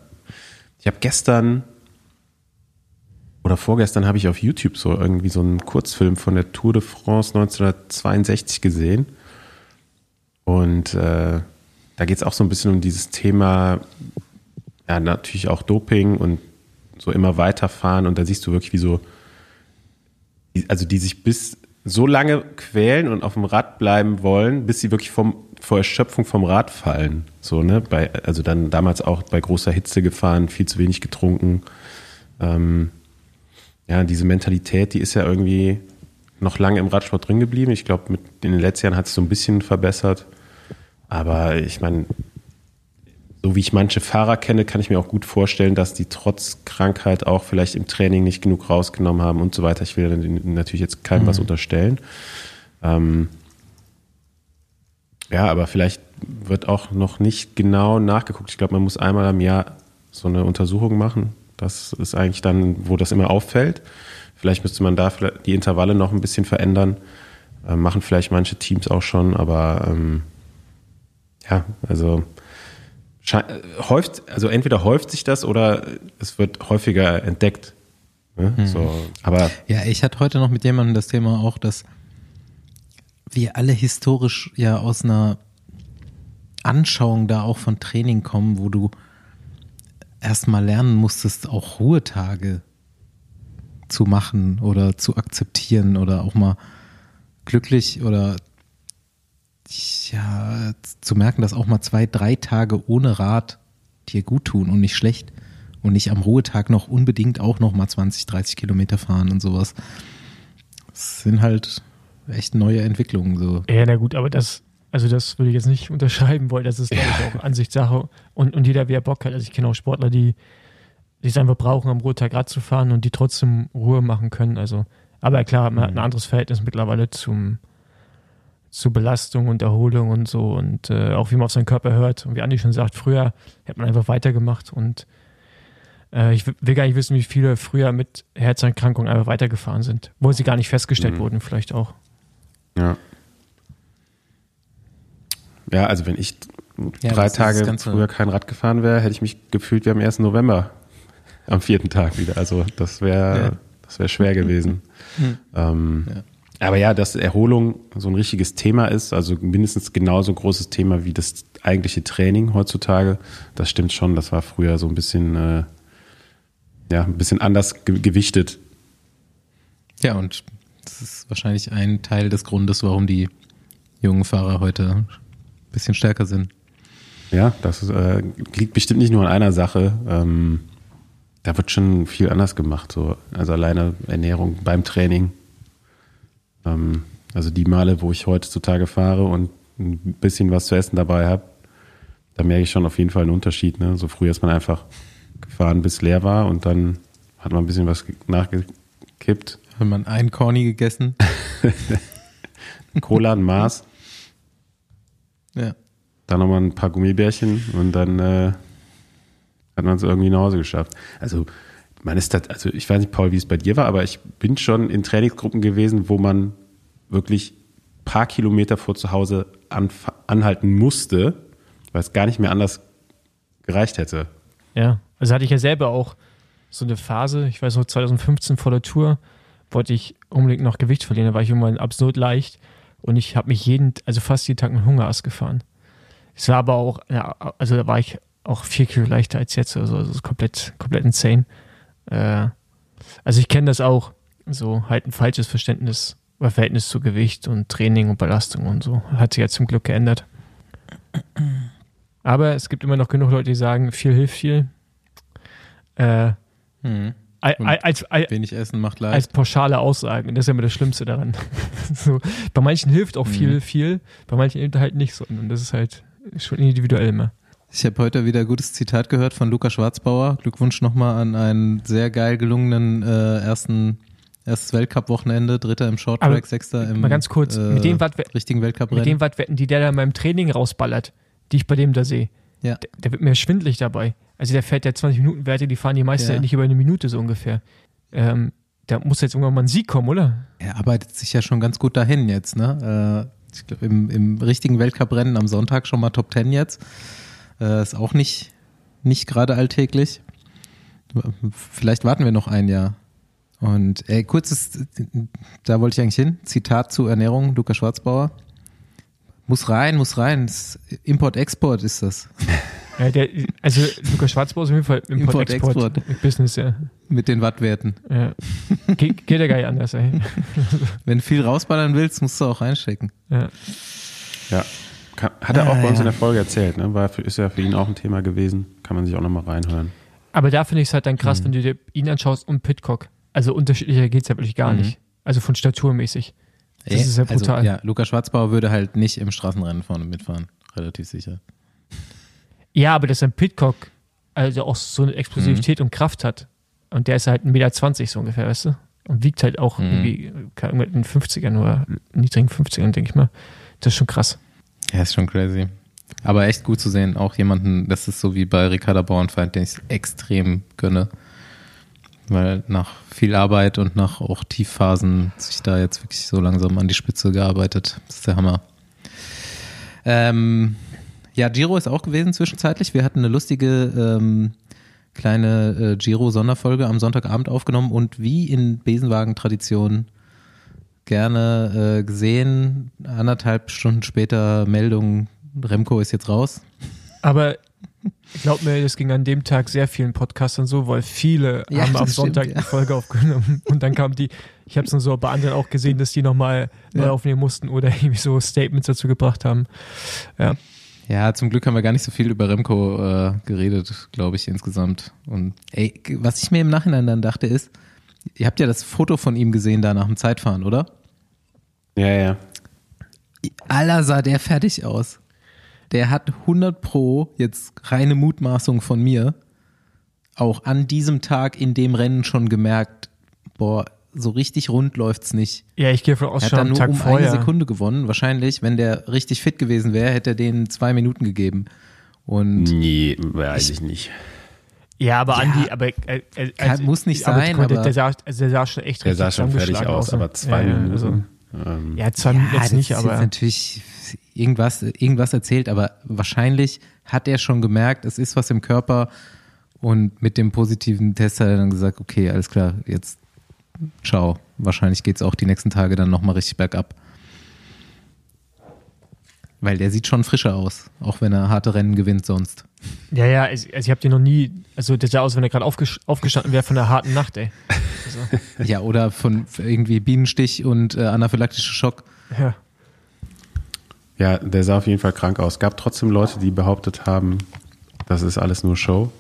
Ich habe gestern oder vorgestern habe ich auf YouTube so irgendwie so einen Kurzfilm von der Tour de France 1962 gesehen. Und äh, da geht es auch so ein bisschen um dieses Thema, ja, natürlich auch Doping und so immer weiterfahren. Und da siehst du wirklich, wie so, also die sich bis so lange quälen und auf dem Rad bleiben wollen, bis sie wirklich vom, vor Erschöpfung vom Rad fallen. So, ne? Bei, also dann damals auch bei großer Hitze gefahren, viel zu wenig getrunken. Ähm, ja, diese Mentalität, die ist ja irgendwie noch lange im Radsport drin geblieben. Ich glaube, mit in den letzten Jahren hat es so ein bisschen verbessert. Aber ich meine, so wie ich manche Fahrer kenne, kann ich mir auch gut vorstellen, dass die trotz Krankheit auch vielleicht im Training nicht genug rausgenommen haben und so weiter. Ich will natürlich jetzt keinem was unterstellen. Ähm, ja, aber vielleicht wird auch noch nicht genau nachgeguckt. Ich glaube, man muss einmal im Jahr so eine Untersuchung machen. Das ist eigentlich dann, wo das immer auffällt. Vielleicht müsste man da die Intervalle noch ein bisschen verändern. Äh, machen vielleicht manche Teams auch schon, aber ähm, ja, also äh, häuft, also entweder häuft sich das oder es wird häufiger entdeckt. Ne? So, aber Ja, ich hatte heute noch mit jemandem das Thema auch, dass wir alle historisch ja aus einer Anschauung da auch von Training kommen, wo du erstmal lernen musstest, auch Ruhetage zu machen oder zu akzeptieren oder auch mal glücklich oder ja, zu merken, dass auch mal zwei, drei Tage ohne Rad dir gut tun und nicht schlecht und nicht am Ruhetag noch unbedingt auch noch mal 20, 30 Kilometer fahren und sowas. Das sind halt echt neue Entwicklungen so. Ja, na gut, aber das, also das würde ich jetzt nicht unterschreiben wollen. Das ist, ich, auch Ansichtssache. Und, und jeder, wer Bock hat. Also ich kenne auch Sportler, die die es einfach brauchen, am Ruhetag Rad zu fahren und die trotzdem Ruhe machen können. Also, aber klar, man hat ein anderes Verhältnis mittlerweile zum, zu Belastung und Erholung und so und äh, auch wie man auf seinen Körper hört. Und wie Andi schon sagt, früher hat man einfach weitergemacht und äh, ich will gar nicht wissen, wie viele früher mit Herzerkrankungen einfach weitergefahren sind, wo sie gar nicht festgestellt Mhm. wurden, vielleicht auch. Ja. Ja, also wenn ich Ja, drei Tage früher kein Rad gefahren wäre, hätte ich mich gefühlt wie am 1. November am vierten Tag wieder. Also das wäre Ja. das wäre schwer gewesen. Hm. Ähm, Ja. Aber ja, dass Erholung so ein richtiges Thema ist, also mindestens genauso großes Thema wie das eigentliche Training heutzutage, das stimmt schon. Das war früher so ein bisschen, äh, ja, ein bisschen anders ge gewichtet. Ja, und das ist wahrscheinlich ein Teil des Grundes, warum die jungen Fahrer heute ein bisschen stärker sind. Ja, das äh, liegt bestimmt nicht nur an einer Sache. Ähm, da wird schon viel anders gemacht. So. Also alleine Ernährung beim Training. Ähm, also die Male, wo ich heutzutage fahre und ein bisschen was zu essen dabei habe, da merke ich schon auf jeden Fall einen Unterschied. Ne? So früher ist man einfach gefahren, bis leer war und dann hat man ein bisschen was nachgekippt. Hat man einen Corny gegessen? Cola, ein Maß, Ja. dann nochmal ein paar Gummibärchen und dann äh, hat man es irgendwie nach Hause geschafft. Also man ist das, also ich weiß nicht, Paul, wie es bei dir war, aber ich bin schon in Trainingsgruppen gewesen, wo man wirklich paar Kilometer vor zu Hause anf- anhalten musste, weil es gar nicht mehr anders gereicht hätte. Ja, also hatte ich ja selber auch so eine Phase, ich weiß noch, 2015 vor der Tour wollte ich unbedingt noch Gewicht verlieren, da war ich irgendwann absurd leicht und ich habe mich jeden, also fast jeden Tag einen Hungerast gefahren. Es war aber auch, ja, also da war ich auch vier Kilo leichter als jetzt, also ist komplett, komplett insane. Äh, also ich kenne das auch, so halt ein falsches Verständnis oder Verhältnis zu Gewicht und Training und Belastung und so. Hat sich ja zum Glück geändert. Aber es gibt immer noch genug Leute, die sagen, viel hilft viel. Äh, Hm. Als, al- Wenig Essen macht leid. als pauschale Aussagen. Das ist ja immer das Schlimmste daran. so, bei manchen hilft auch viel, Mhm. viel, bei manchen eben halt nicht so. Und das ist halt schon individuell immer. Ich habe heute wieder ein gutes Zitat gehört von Luca Schwarzbauer. Glückwunsch nochmal an einen sehr geil gelungenen äh, ersten erstes Weltcup-Wochenende, Dritter im Shorttrack, Sechster im Mal ganz kurz, äh, mit dem Watt, richtigen mit Weltcuprennen. dem Wattwetten, die der da in meinem Training rausballert, die ich bei dem da sehe, Ja. der, der wird mir schwindlig dabei. Also der fährt ja 20 Minuten Werte, die fahren die meisten Ja. nicht über eine Minute so ungefähr. Ähm, da muss jetzt irgendwann mal ein Sieg kommen, oder? Er arbeitet sich ja schon ganz gut dahin jetzt, ne? Äh, ich glaube, im, im richtigen Weltcuprennen am Sonntag schon mal Top Ten jetzt. Äh, ist auch nicht, nicht gerade alltäglich. Vielleicht warten wir noch ein Jahr. Und ey, kurzes, da wollte ich eigentlich hin. Zitat zu Ernährung, Luca Schwarzbauer. Muss rein, muss rein. Import-Export ist das. Ja, der, also Lukas Schwarzbau ist auf jeden Fall Import-Export. Import-Export-Business, ja. Mit den Wattwerten. ja. Ge geht ja gar nicht anders, ey. Wenn du viel rausballern willst, musst du auch reinstecken. Ja. Ja. Kann, hat er auch Ah, bei uns ja. in der Folge erzählt, ne? War für, ist ja für ihn auch ein Thema gewesen. Kann man sich auch nochmal reinhören. Aber da finde ich es halt dann Mhm. krass, wenn du dir ihn anschaust und Pitcock. Also unterschiedlicher geht es ja wirklich gar Mhm. nicht. Also von staturmäßig. Das ist ja brutal. Also, ja, Luca Schwarzbauer würde halt nicht im Straßenrennen vorne mitfahren. Relativ sicher. Ja, aber dass ein Pitcock also auch so eine Explosivität Mhm. und Kraft hat. Und der ist halt 1,20 Meter so ungefähr, weißt du? Und wiegt halt auch Mhm. irgendwie keine Ahnung, in den 50ern oder niedrigen 50ern, denke ich mal. Das ist schon krass. Ja, ist schon crazy. Aber echt gut zu sehen. Auch jemanden, das ist so wie bei Ricarda Bauernfeind, den ich extrem gönne. Weil nach viel Arbeit und nach auch Tiefphasen sich da jetzt wirklich so langsam an die Spitze gearbeitet. Das ist der Hammer. Ähm, ja, Giro ist auch gewesen zwischenzeitlich. Wir hatten eine lustige ähm, kleine äh, Giro-Sonderfolge am Sonntagabend aufgenommen und wie in Besenwagen-Tradition gerne äh, gesehen. Anderthalb Stunden später Meldung, Remco ist jetzt raus. Aber glaub mir, das ging an dem Tag sehr vielen Podcastern so, weil viele Ja, haben am Sonntag stimmt, ja. die Folge aufgenommen und dann kam die, ich habe es nur so bei anderen auch gesehen, dass die nochmal neu Ja. aufnehmen mussten oder irgendwie so Statements dazu gebracht haben. Ja. Ja, zum Glück haben wir gar nicht so viel über Remco äh, geredet, glaube ich, insgesamt. Und ey, was ich mir im Nachhinein dann dachte ist, ihr habt ja das Foto von ihm gesehen da nach dem Zeitfahren, oder? Ja, ja. Aller sah der fertig aus. Der hat 100 pro, jetzt reine Mutmaßung von mir, auch an diesem Tag in dem Rennen schon gemerkt, boah, so richtig rund läuft's nicht. Ja, ich gehe davon aus, Er hat schon dann nur Tag um vorher. eine Sekunde gewonnen. Wahrscheinlich, wenn der richtig fit gewesen wäre, hätte er denen zwei Minuten gegeben. Und Nee, weiß ich nicht. Ja, aber Ja. Andi, aber äh, äh, Kann- muss nicht aber, sein, der, aber- der, sah, also der sah schon echt Der richtig sah schon fertig zusammengeschlagen aus, aber zwei ja, ja, Minuten. Also, ähm, ja, zwei Minuten jetzt das nicht, ist aber jetzt irgendwas, irgendwas erzählt, aber wahrscheinlich hat er schon gemerkt, es ist was im Körper und mit dem positiven Test hat er dann gesagt, okay, alles klar, jetzt ciao. Wahrscheinlich geht's auch die nächsten Tage dann nochmal richtig bergab. Weil der sieht schon frischer aus, auch wenn er harte Rennen gewinnt sonst. ja, ja, also, also ich habe den noch nie, also der sah aus, wenn er gerade aufges aufgestanden wäre von einer harten Nacht, ey. Also, Ja, oder von irgendwie Bienenstich und äh, anaphylaktischer Schock. ja. Ja, der sah auf jeden Fall krank aus. Gab trotzdem Leute, die behauptet haben, das ist alles nur Show,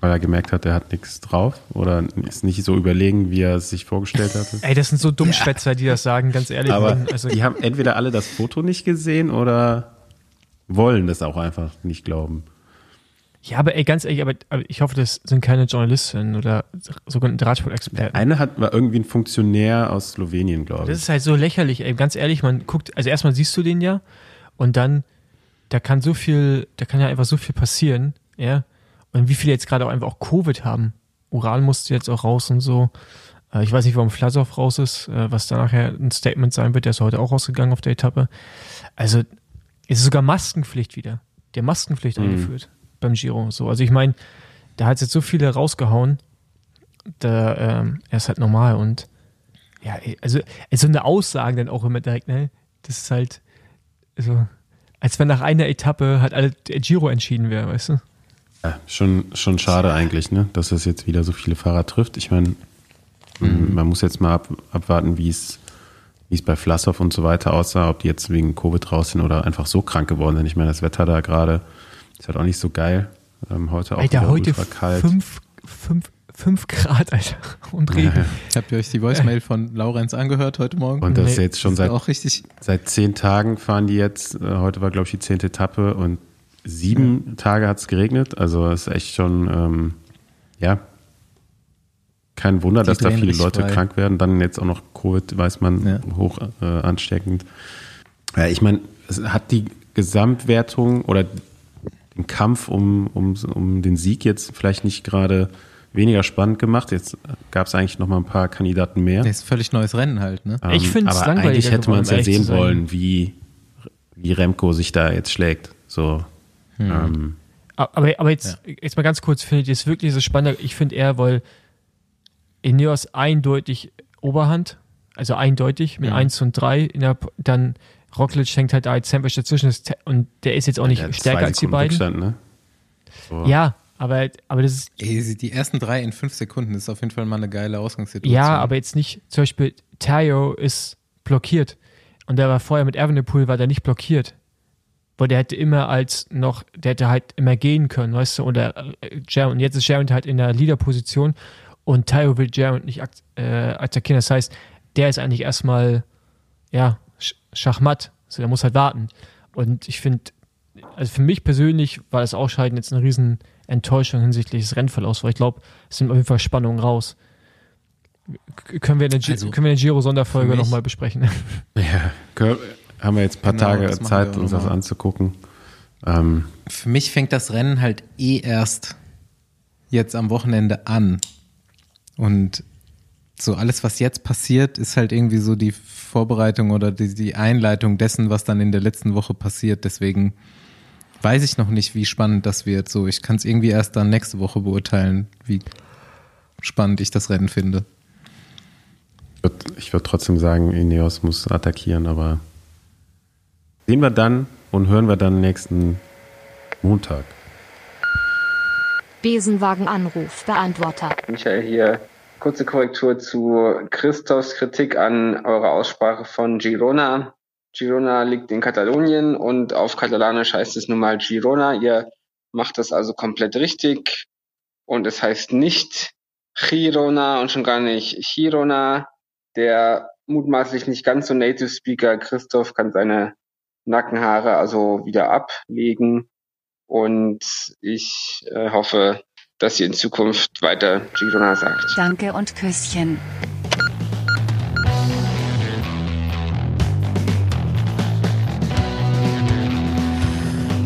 weil er gemerkt hat, er hat nichts drauf oder ist nicht so überlegen, wie er es sich vorgestellt hatte. Ey, das sind so Dummschwätzer, die das sagen, ganz ehrlich. Aber also, die haben entweder alle das Foto nicht gesehen oder wollen das auch einfach nicht glauben. Ja, aber ey, ganz ehrlich, aber, aber ich hoffe, das sind keine Journalistinnen oder sogenannte Radsport-Experten. Eine hat war irgendwie ein Funktionär aus Slowenien, glaube Das ich. ist halt so lächerlich, ey. Ganz ehrlich, man guckt, also erstmal siehst du den ja und dann, da kann so viel, da kann ja einfach so viel passieren, ja. Und wie viele jetzt gerade auch einfach auch Covid haben. Ural musste jetzt auch raus und so. Äh, Ich weiß nicht, warum Flassow raus ist, äh, was da nachher ein Statement sein wird. Der ist heute auch rausgegangen auf der Etappe. Also, es ist sogar Maskenpflicht wieder. Der Maskenpflicht Mhm. eingeführt beim Giro. So, also ich meine, da hat jetzt so viele rausgehauen. Da, ähm, er ist halt normal und ja, also, also eine Aussage dann auch immer direkt, ne? Das ist halt so, als wenn nach einer Etappe halt alle Giro entschieden wäre, weißt du? Ja, schon, schon schade eigentlich, ne? dass es jetzt wieder so viele Fahrer trifft. Ich meine, man muss jetzt mal ab, abwarten, wie es wie es bei Flassow und so weiter aussah, ob die jetzt wegen Covid raus sind oder einfach so krank geworden sind. Ich meine, das Wetter da gerade ist halt auch nicht so geil. Ähm, heute auch Alter, heute ultra kalt. fünf, fünf, fünf Grad, Alter. Und Regen. Ja, ja. Habt ihr euch die Voicemail von Laurenz angehört heute Morgen? Und das ist Nee, jetzt schon seit, ist auch richtig. seit zehn Tagen fahren die jetzt. Äh, Heute war, glaube ich, die zehnte Etappe und sieben Tage hat es geregnet. Also es ist echt schon, ähm, ja, kein Wunder, Die dass da viele Leute frei. krank werden. Dann jetzt auch noch Covid, weiß man, Ja. hoch äh, ansteckend. Ja, ich meine, es hat die Gesamtwertung oder den Kampf um, um, um den Sieg jetzt vielleicht nicht gerade weniger spannend gemacht. Jetzt gab es eigentlich noch mal ein paar Kandidaten mehr. Das ist ein völlig neues Rennen halt, ne? Ähm, Ich find's aber langweiliger eigentlich hätte man es ja sehen wollen, wie, wie Remco sich da jetzt schlägt. So, Hm. ähm, Aber, aber jetzt, jetzt mal ganz kurz, finde ich das wirklich so spannend. Ich finde eher, weil Ineos eindeutig Oberhand, also eindeutig mit Ja. 1 und 3, in der, dann Roglic hängt halt da als Tempo dazwischen und der ist jetzt auch nicht hat stärker zwei als die beiden. Rückstand, ne? So. Ja, aber, aber das ist, Ey, die ersten drei in fünf Sekunden ist auf jeden Fall mal eine geile Ausgangssituation. ja, aber jetzt nicht, zum Beispiel Tayo ist blockiert und der war vorher mit Evenepoel, war der nicht blockiert. Weil der hätte immer als noch, der hätte halt immer gehen können, weißt du, oder äh. Und jetzt ist Jarrett halt in der Leaderposition und Tayo will Jarrett nicht äh, attackieren. Das heißt, der ist eigentlich erstmal, ja, Sch Schachmatt. Also der muss halt warten. Und ich finde, also für mich persönlich war das Ausscheiden jetzt eine riesen Enttäuschung hinsichtlich des Rennverlaufs, weil ich glaube, es sind auf jeden Fall Spannungen raus. Können wir in der, Gi- Also, können wir in der Giro-Sonderfolge nochmal besprechen. Ja, können- haben wir jetzt ein paar Genau, Tage Zeit, uns das anzugucken. Ähm, Für mich fängt das Rennen halt eh erst jetzt am Wochenende an. Und so alles, was jetzt passiert, ist halt irgendwie so die Vorbereitung oder die, die Einleitung dessen, was dann in der letzten Woche passiert. Deswegen weiß ich noch nicht, wie spannend das wird. So, ich kann es irgendwie erst dann nächste Woche beurteilen, wie spannend ich das Rennen finde. ich würd- ich würde trotzdem sagen, Ineos muss attackieren, aber sehen wir dann und hören wir dann nächsten Montag. Besenwagen-Anruf Beantworter. Michael hier. Kurze Korrektur zu Christophs Kritik an eurer Aussprache von Girona. Girona liegt in Katalonien und auf Katalanisch heißt es nun mal Girona. Ihr macht das also komplett richtig. Und es heißt nicht Girona und schon gar nicht Girona. Der mutmaßlich nicht ganz so Native Speaker Christoph kann seine Nackenhaare also wieder ablegen. Und ich äh, hoffe, dass ihr in Zukunft weiter Girona sagt. Danke und Küsschen.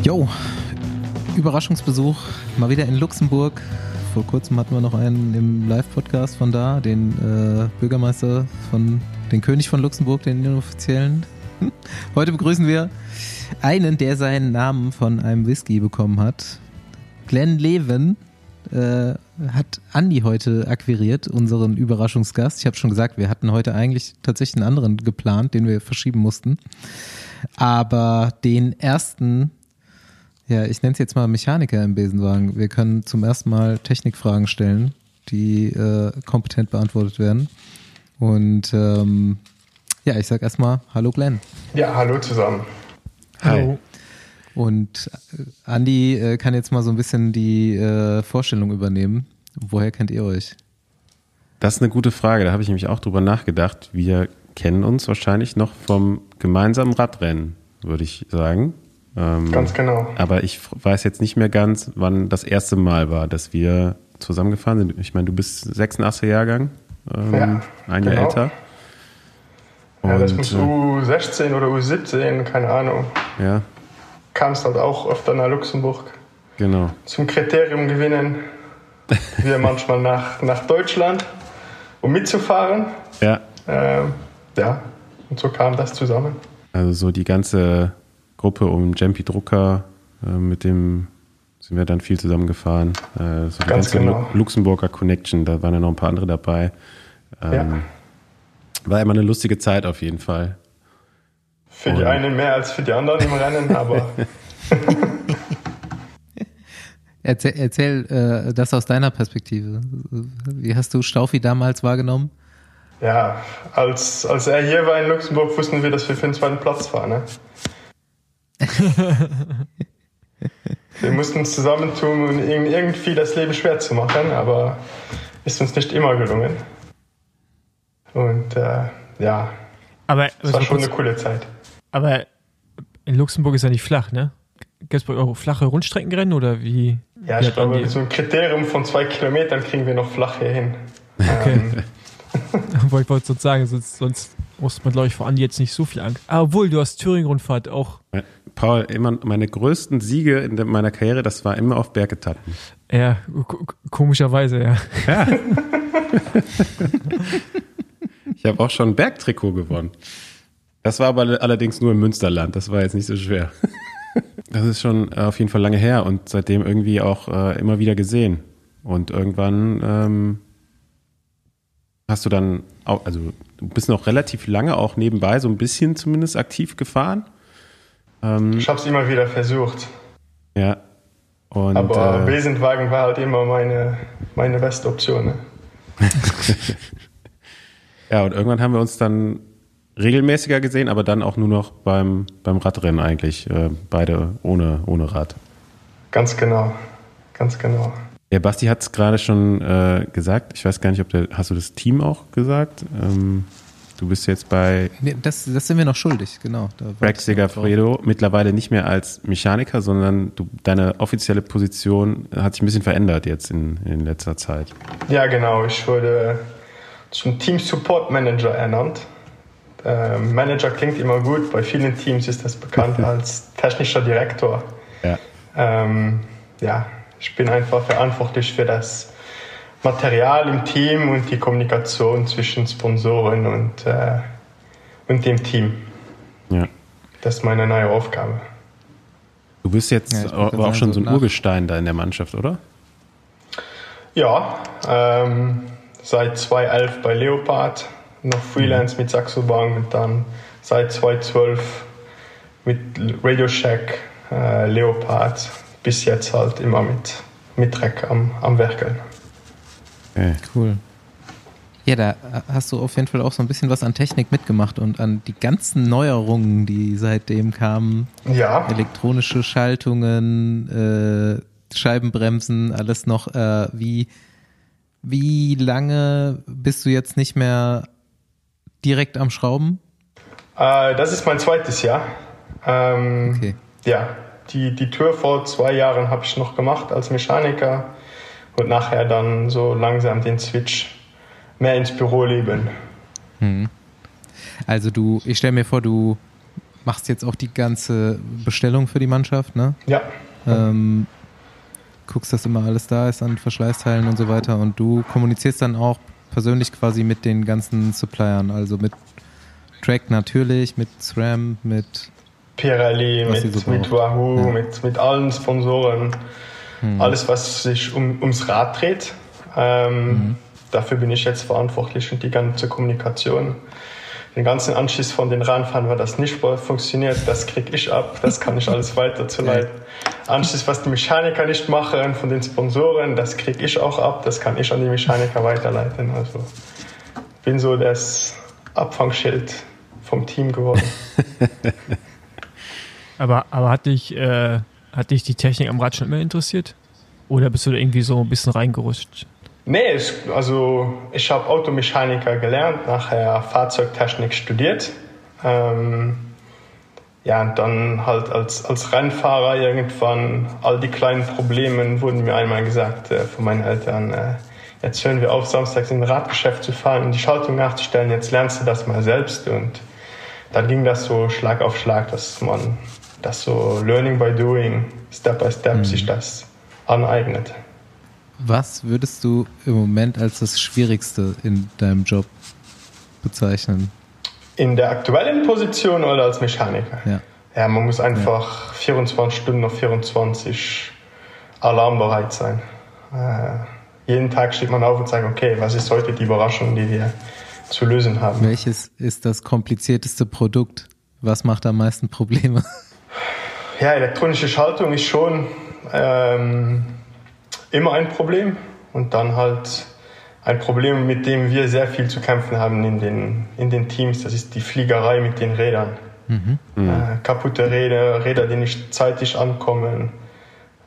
Jo, Überraschungsbesuch mal wieder in Luxemburg. Vor kurzem hatten wir noch einen im Live-Podcast von da, den äh, Bürgermeister von, den König von Luxemburg, den inoffiziellen. Heute begrüßen wir einen, der seinen Namen von einem Whisky bekommen hat. Glenn Leven äh, hat Andi heute akquiriert, unseren Überraschungsgast. Ich habe schon gesagt, wir hatten heute eigentlich tatsächlich einen anderen geplant, den wir verschieben mussten. Aber den ersten ja, ich nenne es jetzt mal Mechaniker im Besenwagen. Wir können zum ersten Mal Technikfragen stellen, die äh, kompetent beantwortet werden. Und ähm, ja, ich sag erstmal Hallo Glenn. Ja, hallo zusammen. Hallo. Und äh, Andi äh, kann jetzt mal so ein bisschen die äh, Vorstellung übernehmen. Woher kennt ihr euch? Das ist eine gute Frage, da habe ich nämlich auch drüber nachgedacht. Wir kennen uns wahrscheinlich noch vom gemeinsamen Radrennen, würde ich sagen. Ähm, Ganz genau. Aber ich weiß jetzt nicht mehr ganz, wann das erste Mal war, dass wir zusammengefahren sind. Ich meine, du bist 86er Jahrgang, ähm, Ja, ein Jahr genau. älter. Ja, das Und, muss äh, U16 oder U17, keine Ahnung. ja, Kamst halt auch öfter nach Luxemburg genau. zum Kriterium gewinnen. Wir manchmal nach, nach Deutschland, um mitzufahren. Ja, Ähm, ja, und so kam das zusammen. also so die ganze Gruppe um Jampi Drucker, äh, mit dem sind wir dann viel zusammengefahren. Äh, so die Ganz ganze genau. Lu Luxemburger Connection, da waren ja noch ein paar andere dabei. Ähm, Ja. War immer eine lustige Zeit auf jeden Fall. Für die Und- einen mehr als für die anderen im Rennen, aber Erzähl, erzähl äh, das aus deiner Perspektive. Wie hast du Staufi damals wahrgenommen? ja, als, als er hier war in Luxemburg, wussten wir, dass wir für den zweiten Platz fahren. Ne? wir mussten uns zusammentun, um irg- irgendwie das Leben schwer zu machen, aber ist uns nicht immer gelungen. Und äh, ja, Aber, es war schon kurz- eine coole Zeit. aber in Luxemburg ist ja nicht flach, ne? Gibt es bei euch auch flache Rundstreckenrennen oder wie? Ja, wie ich glaube, die- so ein Kriterium von zwei Kilometern kriegen wir noch flach hier hin. Okay. Ähm, Wollte ich wollte sonst sagen, sonst, sonst muss man, glaube ich, vor Andi jetzt nicht so viel Angst. Aber obwohl, du hast Thüringen-Rundfahrt auch. Paul, immer meine größten Siege in meiner Karriere, das war immer auf Bergetappen. Ja, ko- komischerweise, ja. Ich habe auch schon ein Bergtrikot gewonnen. Das war aber allerdings nur im Münsterland. Das war jetzt nicht so schwer. Das ist schon äh, auf jeden Fall lange her und seitdem irgendwie auch äh, immer wieder gesehen. Und irgendwann ähm, hast du dann auch, also du bist noch relativ lange auch nebenbei so ein bisschen zumindest aktiv gefahren. Ähm, ich habe es immer wieder versucht. ja. Und Aber äh, Besenwagen war halt immer meine, meine beste Option. Ne? ja, und irgendwann haben wir uns dann regelmäßiger gesehen, aber dann auch nur noch beim, beim Radrennen eigentlich. Äh, beide ohne, ohne Rad. Ganz genau. Ganz genau. Der Basti hat es gerade schon äh, gesagt. Ich weiß gar nicht, ob der, hast du das Team auch gesagt? Ähm, du bist jetzt bei Nee, das, das sind wir noch schuldig, genau. Rex. Segafredo mittlerweile nicht mehr als Mechaniker, sondern du, deine offizielle Position hat sich ein bisschen verändert jetzt in, in letzter Zeit. Ja, genau. Ich wurde zum Team Support Manager ernannt. Ähm, Manager klingt immer gut. Bei vielen Teams ist das bekannt als technischer Direktor. Ja. Ähm, ja, ich bin einfach verantwortlich für das Material im Team und die Kommunikation zwischen Sponsoren und, äh, und dem Team. ja. Das ist meine neue Aufgabe. Du bist jetzt Ja, aber auch schon so so ein nach- Urgestein da in der Mannschaft, oder? Ja, ähm, seit 2011 bei Leopard, noch Freelance mit Saxo Bank und dann seit 2012 mit Radio Shack, äh, Leopard, bis jetzt halt immer mit, mit Dreck am, am Werkeln. Okay. Cool. Ja, da hast du auf jeden Fall auch so ein bisschen was an Technik mitgemacht und an die ganzen Neuerungen, die seitdem kamen. Ja, Elektronische Schaltungen, äh, Scheibenbremsen, alles noch. Äh, wie, wie lange bist du jetzt nicht mehr direkt am Schrauben? äh, das ist mein zweites Jahr. Ähm, Okay. Ja, die, die Tour vor zwei Jahren habe ich noch gemacht als Mechaniker und nachher dann so langsam den Switch mehr ins Büroleben. Also du, ich stelle mir vor, du machst jetzt auch die ganze Bestellung für die Mannschaft, ne? Ja, Ähm, guckst, dass immer alles da ist an Verschleißteilen und so weiter und du kommunizierst dann auch persönlich quasi mit den ganzen Suppliern, also mit Track natürlich, mit SRAM, mit Pirelli, mit, mit. Wahoo, Ja. Hm. mit, mit allen Sponsoren. Alles, was sich um, ums Rad dreht. Ähm, Mhm. Dafür bin ich jetzt verantwortlich und die ganze Kommunikation. Den ganzen Anschluss von den Radfahrern, weil das nicht funktioniert, das kriege ich ab. Das kann ich alles weiterzuleiten. Anschluss, was die Mechaniker nicht machen, von den Sponsoren, das kriege ich auch ab. Das kann ich an die Mechaniker weiterleiten. Also bin so das Abfangschild vom Team geworden. Aber, aber hat dich, äh, hat dich die Technik am Rad schon immer interessiert? Oder bist du da irgendwie so ein bisschen reingerutscht? Nee, ich, also ich habe Automechaniker gelernt, nachher Fahrzeugtechnik studiert. Ähm, ja, und dann halt als, als Rennfahrer irgendwann all die kleinen Probleme wurden mir einmal gesagt äh, von meinen Eltern, äh, jetzt hören wir auf, samstags in ein Radgeschäft zu fahren und die Schaltung nachzustellen, jetzt lernst du das mal selbst. Und dann ging das so Schlag auf Schlag, dass man das so Learning by Doing, Step by Step mhm. sich das aneignet. Was würdest du im Moment als das Schwierigste in deinem Job bezeichnen? In der aktuellen Position oder als Mechaniker? Ja. Ja, man muss einfach ja. 24 Stunden auf 24 alarmbereit sein. Äh, jeden Tag steht man auf und sagt, okay, was ist heute die Überraschung, die wir zu lösen haben? Welches ist das komplizierteste Produkt? Was macht am meisten Probleme? Ja, elektronische Schaltung ist schon ähm, immer ein Problem und dann halt ein Problem, mit dem wir sehr viel zu kämpfen haben in den, in den Teams. Das ist die Fliegerei mit den Rädern. Mhm. Äh, kaputte Räder, Räder, die nicht zeitig ankommen,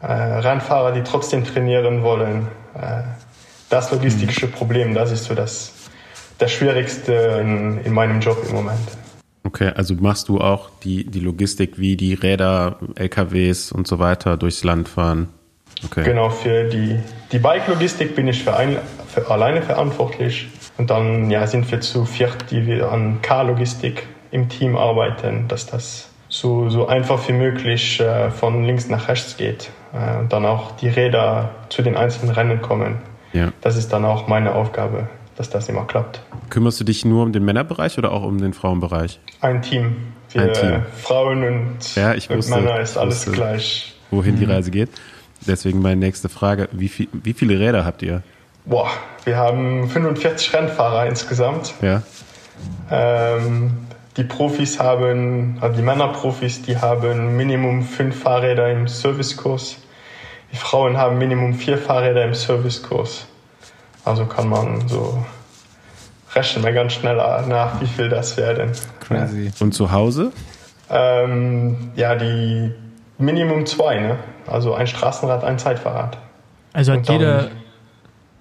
äh, Rennfahrer, die trotzdem trainieren wollen. Äh, das logistische mhm. Problem, das ist so das, das Schwierigste in, in meinem Job im Moment. Okay, also machst du auch die, die Logistik, wie die Räder, LKWs und so weiter durchs Land fahren? Okay. Genau, für die, die Bike-Logistik bin ich für, ein, für alleine verantwortlich. Und dann ja, sind wir zu viert, die wir an Car-Logistik im Team arbeiten, dass das so, so einfach wie möglich äh, von links nach rechts geht. Äh, und dann auch die Räder zu den einzelnen Rennen kommen. Ja. Das ist dann auch meine Aufgabe, dass das immer klappt. Kümmerst du dich nur um den Männerbereich oder auch um den Frauenbereich? Ein Team. Wir Ein Team. Frauen und, ja, ich wusste, Männer ist alles wusste, gleich. Wohin die mhm. Reise geht. Deswegen meine nächste Frage. Wie, viel, wie viele Räder habt ihr? Boah, wir haben 45 Rennfahrer insgesamt. Ja. Ähm, die Profis haben, also die Männerprofis, die haben Minimum fünf Fahrräder im Servicekurs. Die Frauen haben Minimum vier Fahrräder im Servicekurs. Also kann man so rechnen wir ganz schnell nach, wie viel das werden. Crazy. Und zu Hause? Ähm, ja, die Minimum zwei, ne? Also ein Straßenrad, ein Zeitfahrrad. Also hat jeder,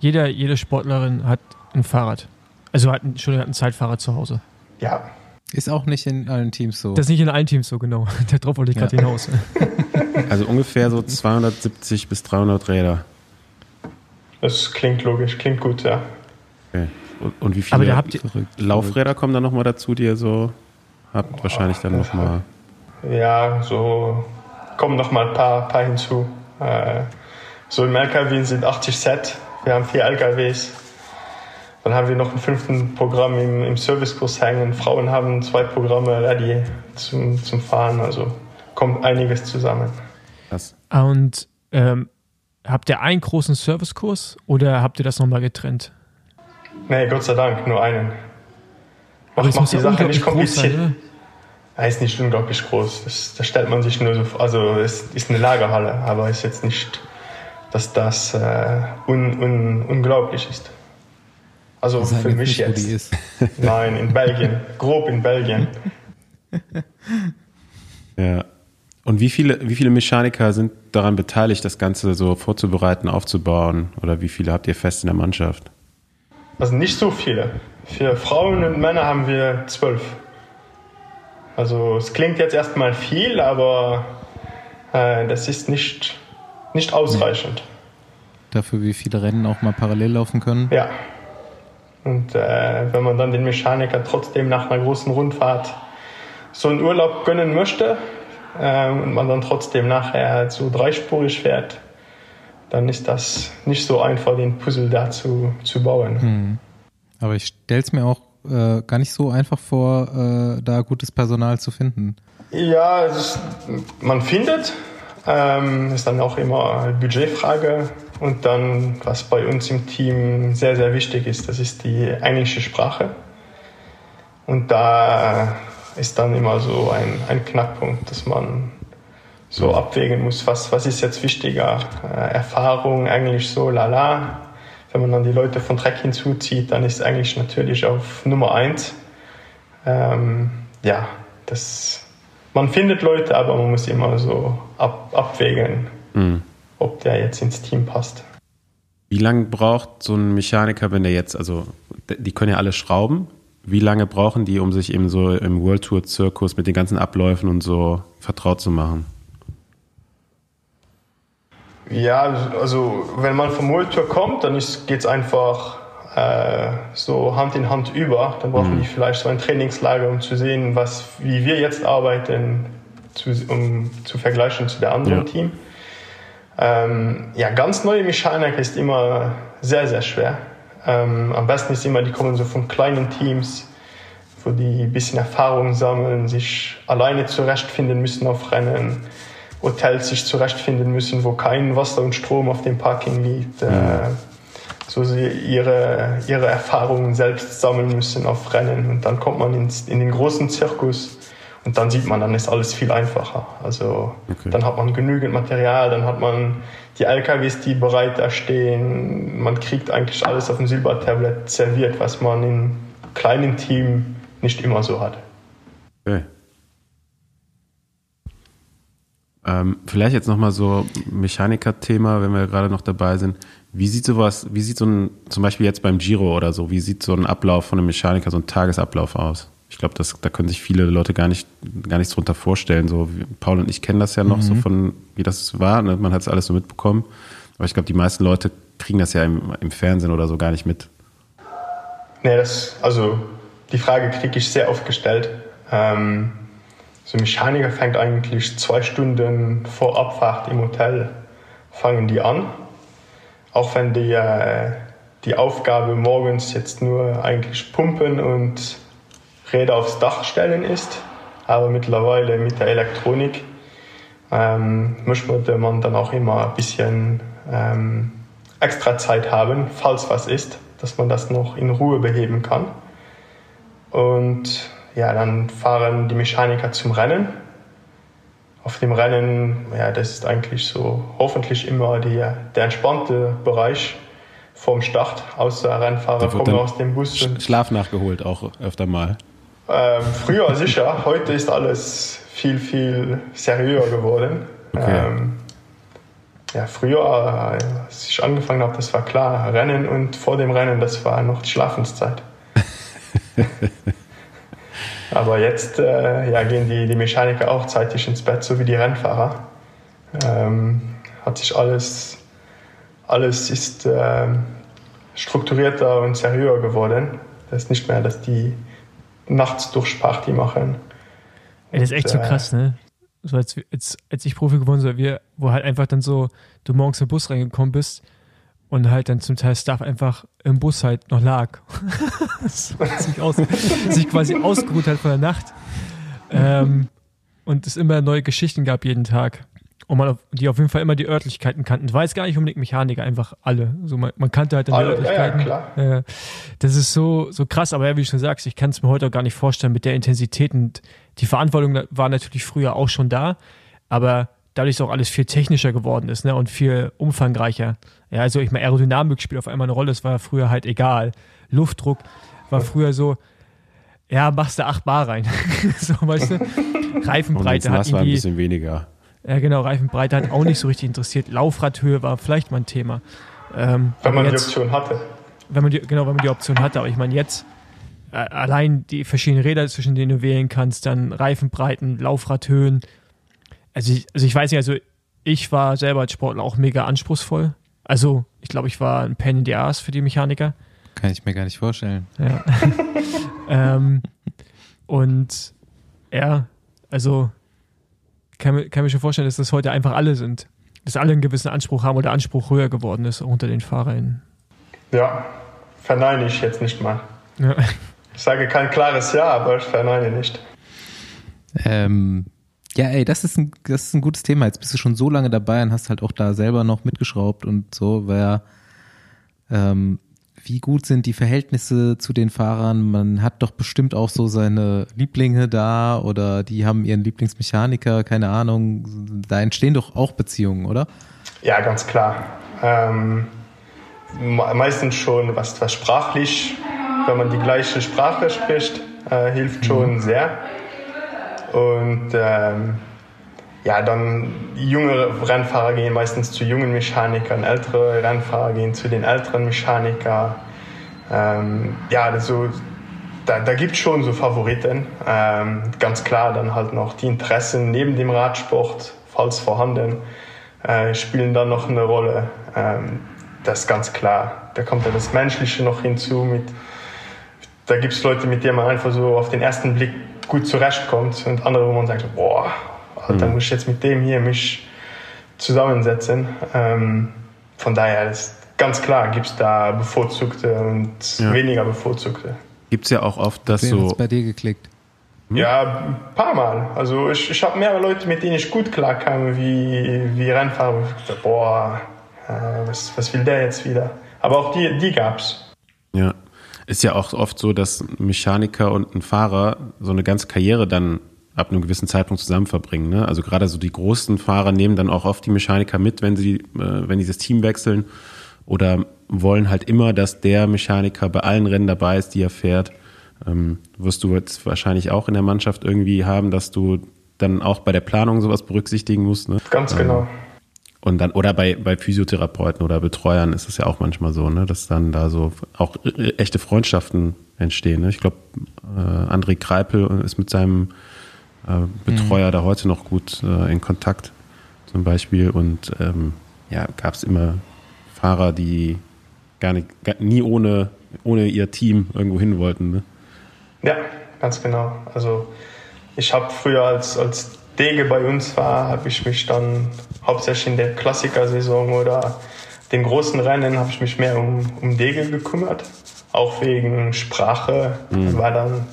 jeder, jede Sportlerin hat ein Fahrrad. Also hat, Entschuldigung, hat ein Zeitfahrrad zu Hause. Ja. Ist auch nicht in allen Teams so. Das ist nicht in allen Teams so, genau. Darauf wollte ich gerade ja. hinaus. Also ungefähr so 270 bis 300 Räder. Das klingt logisch, klingt gut, ja. Okay. Und, und wie viele Laufräder kommen da nochmal dazu, die ihr so habt? Wahrscheinlich dann nochmal. Ja, so kommen noch mal ein paar, paar hinzu. Äh, so im LKW sind 80 Set. Wir haben vier LKWs. Dann haben wir noch ein fünften Programm im, im Servicekurs hängen. Frauen haben zwei Programme ready zum, zum Fahren. Also kommt einiges zusammen. Krass. Und ähm, habt ihr einen großen Servicekurs oder habt ihr das nochmal getrennt? Nee, Gott sei Dank, nur einen. Macht, macht die Sache nicht kompliziert. Sein, er ist nicht unglaublich groß. Das, das stellt man sich nur so vor. Also es ist eine Lagerhalle, aber es ist jetzt nicht, dass das äh, un, un, unglaublich ist. Also das für mich nicht, jetzt. Nein, in Belgien. Grob in Belgien. Ja. Und wie viele, wie viele Mechaniker sind daran beteiligt, das Ganze so vorzubereiten, aufzubauen? Oder wie viele habt ihr fest in der Mannschaft? Also nicht so viele. Für Frauen und Männer haben wir zwölf. Also es klingt jetzt erstmal viel, aber äh, das ist nicht, nicht ausreichend. Dafür, wie viele Rennen auch mal parallel laufen können? Ja. Und äh, wenn man dann den Mechaniker trotzdem nach einer großen Rundfahrt so einen Urlaub gönnen möchte äh, und man dann trotzdem nachher so dreispurig fährt, dann ist das nicht so einfach, den Puzzle dazu zu bauen. Hm. Aber ich stelle es mir auch äh, gar nicht so einfach vor, äh, da gutes Personal zu finden. Ja, ist, man findet. Ähm, ist dann auch immer eine Budgetfrage. Und dann, was bei uns im Team sehr, sehr wichtig ist, das ist die englische Sprache. Und da ist dann immer so ein, ein Knackpunkt, dass man so abwägen muss, was, was ist jetzt wichtiger. Äh, Erfahrung, Englisch so, lala, wenn man dann die Leute von Trek hinzuzieht, dann ist eigentlich natürlich auf Nummer eins. Ähm, ja, das, man findet Leute, aber man muss immer so ab, abwägen, mhm. ob der jetzt ins Team passt. Wie lange braucht so ein Mechaniker, wenn der jetzt, also die können ja alle schrauben, wie lange brauchen die, um sich eben so im World Tour Zirkus mit den ganzen Abläufen und so vertraut zu machen? Ja, also wenn man vom World Tour kommt, dann geht es einfach äh, so Hand in Hand über. Dann brauchen mhm. die vielleicht so ein Trainingslager, um zu sehen, was, wie wir jetzt arbeiten, zu, um zu vergleichen zu der anderen ja. Team. Ähm, ja, ganz neue Mechanik ist immer sehr, sehr schwer. Ähm, am besten ist immer, die kommen so von kleinen Teams, wo die ein bisschen Erfahrung sammeln, sich alleine zurechtfinden müssen auf Rennen, Hotels sich zurechtfinden müssen, wo kein Wasser und Strom auf dem Parking liegt. Äh, so sie ihre, ihre Erfahrungen selbst sammeln müssen auf Rennen. Und dann kommt man ins, in den großen Zirkus und dann sieht man, dann ist alles viel einfacher. Also okay. dann hat man genügend Material, dann hat man die LKWs, die bereit da stehen. Man kriegt eigentlich alles auf dem Silbertablett serviert, was man in kleinen Teams nicht immer so hat. Okay. Ähm, vielleicht jetzt nochmal so Mechaniker-Thema, wenn wir gerade noch dabei sind. Wie sieht sowas, wie sieht so ein, zum Beispiel jetzt beim Giro oder so, wie sieht so ein Ablauf von einem Mechaniker, so ein Tagesablauf aus? Ich glaube, da können sich viele Leute gar nicht, gar nichts drunter vorstellen. So, Paul und ich kennen das ja noch mhm. so von, wie das war. Ne? Man hat es alles so mitbekommen. Aber ich glaube, die meisten Leute kriegen das ja im, im Fernsehen oder so gar nicht mit. Nee, das, also die Frage kriege ich sehr oft gestellt. Ähm, so ein Mechaniker fängt eigentlich zwei Stunden vor Abfahrt im Hotel, fangen die an. Auch wenn die, äh, die Aufgabe morgens jetzt nur eigentlich pumpen und Räder aufs Dach stellen ist. Aber mittlerweile mit der Elektronik ähm, möchte man dann auch immer ein bisschen ähm, extra Zeit haben, falls was ist, dass man das noch in Ruhe beheben kann. Und ja, dann fahren die Mechaniker zum Rennen. Auf dem Rennen, ja, das ist eigentlich so hoffentlich immer die, der entspannte Bereich vom Start, außer Rennfahrer kommen aus dem Bus. Schlaf nachgeholt auch öfter mal. Ähm, früher sicher, heute ist alles viel, viel seriöser geworden. Okay. Ähm, ja, früher, als ich angefangen habe, das war klar, Rennen und vor dem Rennen, das war noch die Schlafenszeit. Aber jetzt äh, ja, gehen die, die Mechaniker auch zeitig ins Bett, so wie die Rennfahrer. Ähm, hat sich alles, alles ist äh, strukturierter und seriöser geworden. Das ist nicht mehr, dass die nachts durch Party machen. Ey, das ist echt so äh, krass, ne? So als, als, als ich Profi geworden bin, wir, wo halt einfach dann so, du morgens im Bus reingekommen bist und halt dann zum Teil Stuff einfach im Bus halt noch lag. sich, aus, sich quasi ausgeruht hat von der Nacht. Ähm, und es immer neue Geschichten gab jeden Tag. Und man, die auf jeden Fall immer die Örtlichkeiten kannten. War jetzt gar nicht unbedingt Mechaniker, einfach alle. So man, man kannte halt dann alle, die Örtlichkeiten. Ja, ja, klar. Das ist so, so krass, aber ja, wie du schon sagst, ich kann es mir heute auch gar nicht vorstellen mit der Intensität. Und die Verantwortung war natürlich früher auch schon da, aber dadurch ist auch alles viel technischer geworden ist ne? und viel umfangreicher. Ja, also ich meine, Aerodynamik spielt auf einmal eine Rolle, das war früher halt egal. Luftdruck war früher so, ja, machst du 8 Bar rein. so, weißt du? Reifenbreite hat irgendwie, ein bisschen weniger. Ja, genau, Reifenbreite hat auch nicht so richtig interessiert. Laufradhöhe war vielleicht mal ein Thema. Ähm, wenn man jetzt, die Option hatte. Wenn man die, genau, wenn man die Option hatte. Aber ich meine, jetzt äh, allein die verschiedenen Räder, zwischen denen du wählen kannst, dann Reifenbreiten, Laufradhöhen. Also ich, also ich weiß nicht, also ich war selber als Sportler auch mega anspruchsvoll. Also ich glaube, ich war ein Pen in the Ass für die Mechaniker. Kann ich mir gar nicht vorstellen. Ja. ähm, und ja, also kann, kann mir schon vorstellen, dass das heute einfach alle sind. Dass alle einen gewissen Anspruch haben oder Anspruch höher geworden ist unter den Fahrern. Ja, verneine ich jetzt nicht mal. Ja. Ich sage kein klares Ja, aber ich verneine nicht. Ähm, ja, ey, das ist, ein, das ist ein gutes Thema. Jetzt bist du schon so lange dabei und hast halt auch da selber noch mitgeschraubt und so, weil ähm, wie gut sind die Verhältnisse zu den Fahrern? Man hat doch bestimmt auch so seine Lieblinge da oder die haben ihren Lieblingsmechaniker, keine Ahnung. Da entstehen doch auch Beziehungen, oder? Ja, ganz klar. Ähm, meistens schon was, was sprachlich, wenn man die gleiche Sprache spricht, äh, hilft schon mhm. sehr. Und ähm, ja, dann jüngere Rennfahrer gehen meistens zu jungen Mechanikern, ältere Rennfahrer gehen zu den älteren Mechanikern. Ähm, ja, so da, da gibt es schon so Favoriten. Ähm, ganz klar dann halt noch die Interessen neben dem Radsport, falls vorhanden, äh, spielen dann noch eine Rolle. Ähm, das ist ganz klar. Da kommt ja das Menschliche noch hinzu. Mit, da gibt es Leute, mit denen man einfach so auf den ersten Blick gut zurechtkommt und andere, wo man sagt, boah, Alter, mhm. muss ich jetzt mit dem hier mich zusammensetzen. Ähm, von daher ist ganz klar, gibt es da bevorzugte und ja. weniger bevorzugte. Gibt es ja auch oft, dass so. bei dir geklickt? Hm? Ja, ein paar Mal. Also ich, ich habe mehrere Leute, mit denen ich gut klarkam, wie, wie Rennfahrer. Ich dachte, boah, äh, was, was will der jetzt wieder? Aber auch die, die gab's. Ja. Ist ja auch oft so, dass ein Mechaniker und ein Fahrer so eine ganze Karriere dann ab einem gewissen Zeitpunkt zusammen verbringen. Ne? Also gerade so die großen Fahrer nehmen dann auch oft die Mechaniker mit, wenn sie, äh, wenn die das Team wechseln oder wollen halt immer, dass der Mechaniker bei allen Rennen dabei ist, die er fährt. Ähm, wirst du jetzt wahrscheinlich auch in der Mannschaft irgendwie haben, dass du dann auch bei der Planung sowas berücksichtigen musst. Ne? Ganz genau. Ähm, und dann, oder bei, bei Physiotherapeuten oder Betreuern ist es ja auch manchmal so, ne, dass dann da so auch echte Freundschaften entstehen. Ne? Ich glaube, äh, André Kreipel ist mit seinem äh, Betreuer mhm. da heute noch gut äh, in Kontakt zum Beispiel. Und ähm, ja, gab es immer Fahrer, die gar nicht, gar, nie ohne, ohne ihr Team irgendwo hin wollten. Ne? Ja, ganz genau. Also ich habe früher als, als Dege bei uns war, habe ich mich dann hauptsächlich in der Klassikersaison oder den großen Rennen habe ich mich mehr um, um Dege gekümmert. Auch wegen Sprache mhm. war dann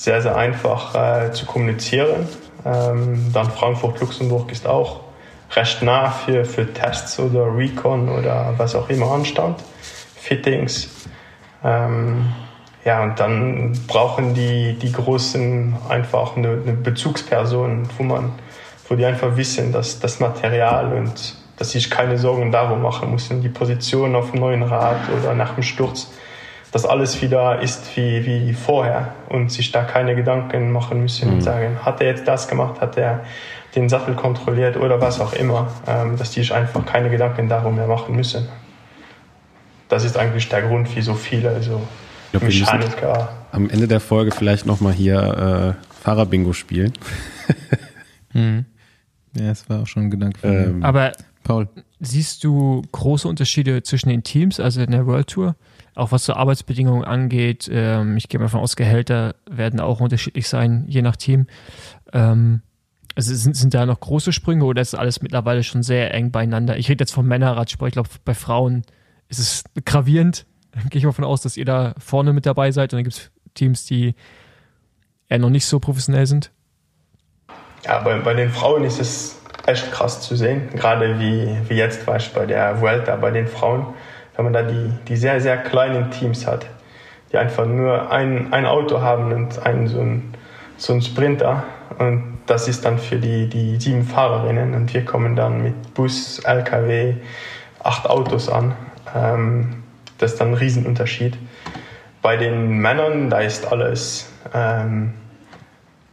sehr, sehr einfach äh, zu kommunizieren. Ähm, dann Frankfurt-Luxemburg ist auch recht nah für, für Tests oder Recon oder was auch immer anstand. Fittings. Ähm, ja, und dann brauchen die, die Großen einfach eine, eine Bezugsperson, wo man, wo die einfach wissen, dass das Material und dass ich keine Sorgen darum machen muss, die Position auf dem neuen Rad oder nach dem Sturz, dass alles wieder ist wie, wie vorher und sich da keine Gedanken machen müssen mhm. und sagen, hat er jetzt das gemacht, hat er den Sattel kontrolliert oder was auch immer, ähm, dass die sich einfach keine Gedanken darum mehr machen müssen. Das ist eigentlich der Grund, wie so viele also glaub, Mechaniker. am Ende der Folge vielleicht nochmal hier äh, Fahrerbingo spielen. mhm. Ja, das war auch schon ein Gedanke. Ähm, Aber Paul. Siehst du große Unterschiede zwischen den Teams, also in der World Tour? Auch was so Arbeitsbedingungen angeht. Ähm, ich gehe mal davon aus, Gehälter werden auch unterschiedlich sein, je nach Team. Ähm, also sind, sind da noch große Sprünge oder ist alles mittlerweile schon sehr eng beieinander? Ich rede jetzt vom Männerradsport. Ich glaube, bei Frauen ist es gravierend. Gehe ich mal davon aus, dass ihr da vorne mit dabei seid und dann gibt es Teams, die eher noch nicht so professionell sind. Ja, bei, bei den Frauen ist es echt krass zu sehen. Gerade wie, wie jetzt war bei der Vuelta bei den Frauen, wenn man da die, die sehr, sehr kleinen Teams hat, die einfach nur ein, ein Auto haben und einen so einen, so einen Sprinter. Und das ist dann für die, die sieben Fahrerinnen und wir kommen dann mit Bus, LKW, acht Autos an. Ähm, das ist dann ein Riesenunterschied. Bei den Männern, da ist alles ähm,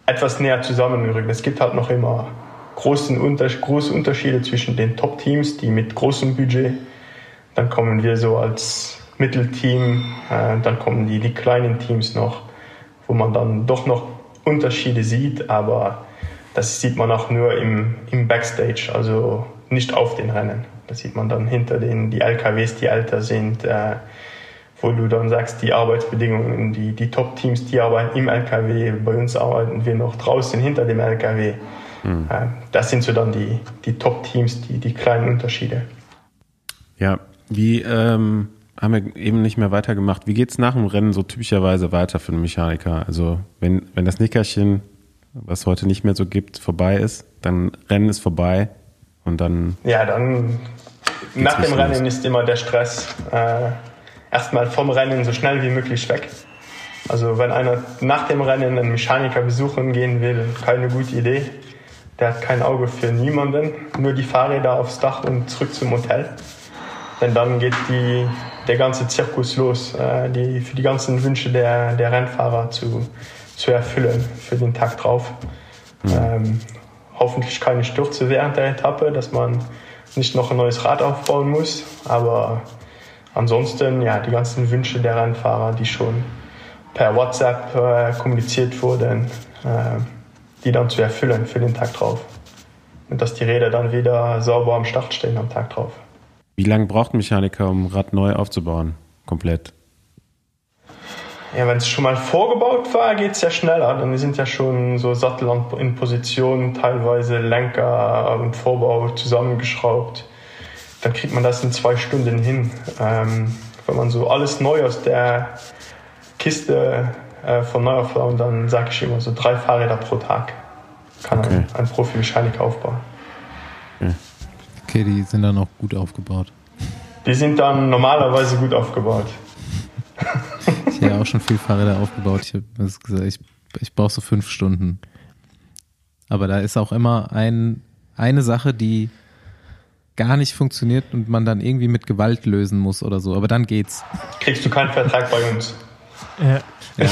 etwas näher zusammengerückt. Es gibt halt noch immer großen Unter große Unterschiede zwischen den Top-Teams, die mit großem Budget, dann kommen wir so als Mittelteam, äh, dann kommen die, die kleinen Teams noch, wo man dann doch noch Unterschiede sieht, aber das sieht man auch nur im, im Backstage, also nicht auf den Rennen. Das sieht man dann hinter den die LKWs, die älter sind, äh, wo du dann sagst, die Arbeitsbedingungen, die, die Top-Teams, die arbeiten im LKW, bei uns arbeiten wir noch draußen hinter dem LKW. Mhm. Äh, das sind so dann die, die Top-Teams, die, die kleinen Unterschiede. Ja, wie ähm, haben wir eben nicht mehr weitergemacht. Wie geht es nach dem Rennen so typischerweise weiter für einen Mechaniker? Also wenn, wenn das Nickerchen was heute nicht mehr so gibt, vorbei ist, dann Rennen ist vorbei und dann. Ja, dann nach dem Rennen ist immer der Stress äh, erstmal vom Rennen so schnell wie möglich weg. Also wenn einer nach dem Rennen einen Mechaniker besuchen gehen will, keine gute Idee. Der hat kein Auge für niemanden, nur die Fahrräder aufs Dach und zurück zum Hotel. Denn dann geht die, der ganze Zirkus los, äh, die, für die ganzen Wünsche der, der Rennfahrer zu, zu erfüllen für den Tag drauf. Mhm. Ähm, hoffentlich keine Stürze während der Etappe, dass man nicht noch ein neues Rad aufbauen muss. Aber ansonsten, ja, die ganzen Wünsche der Rennfahrer, die schon per WhatsApp äh, kommuniziert wurden, äh, die dann zu erfüllen für den Tag drauf. Und dass die Räder dann wieder sauber am Start stehen am Tag drauf. Wie lange braucht ein Mechaniker, um ein Rad neu aufzubauen? Komplett? Ja, wenn es schon mal vorgebaut war, geht es ja schneller. Dann sind ja schon so Sattel in Position, teilweise Lenker und Vorbau zusammengeschraubt. Dann kriegt man das in zwei Stunden hin. Ähm, wenn man so alles neu aus der Kiste äh, von Neuauflauen, dann sage ich immer so drei Fahrräder pro Tag kann okay. ein, ein Profi-Mechaniker aufbauen. Okay. die sind dann auch gut aufgebaut. Die sind dann normalerweise gut aufgebaut. ich habe ja auch schon viel Fahrräder aufgebaut. Ich habe gesagt, ich, ich brauche so fünf Stunden. Aber da ist auch immer ein, eine Sache, die gar nicht funktioniert und man dann irgendwie mit Gewalt lösen muss oder so. Aber dann geht's. Kriegst du keinen Vertrag bei uns. Ja. ja.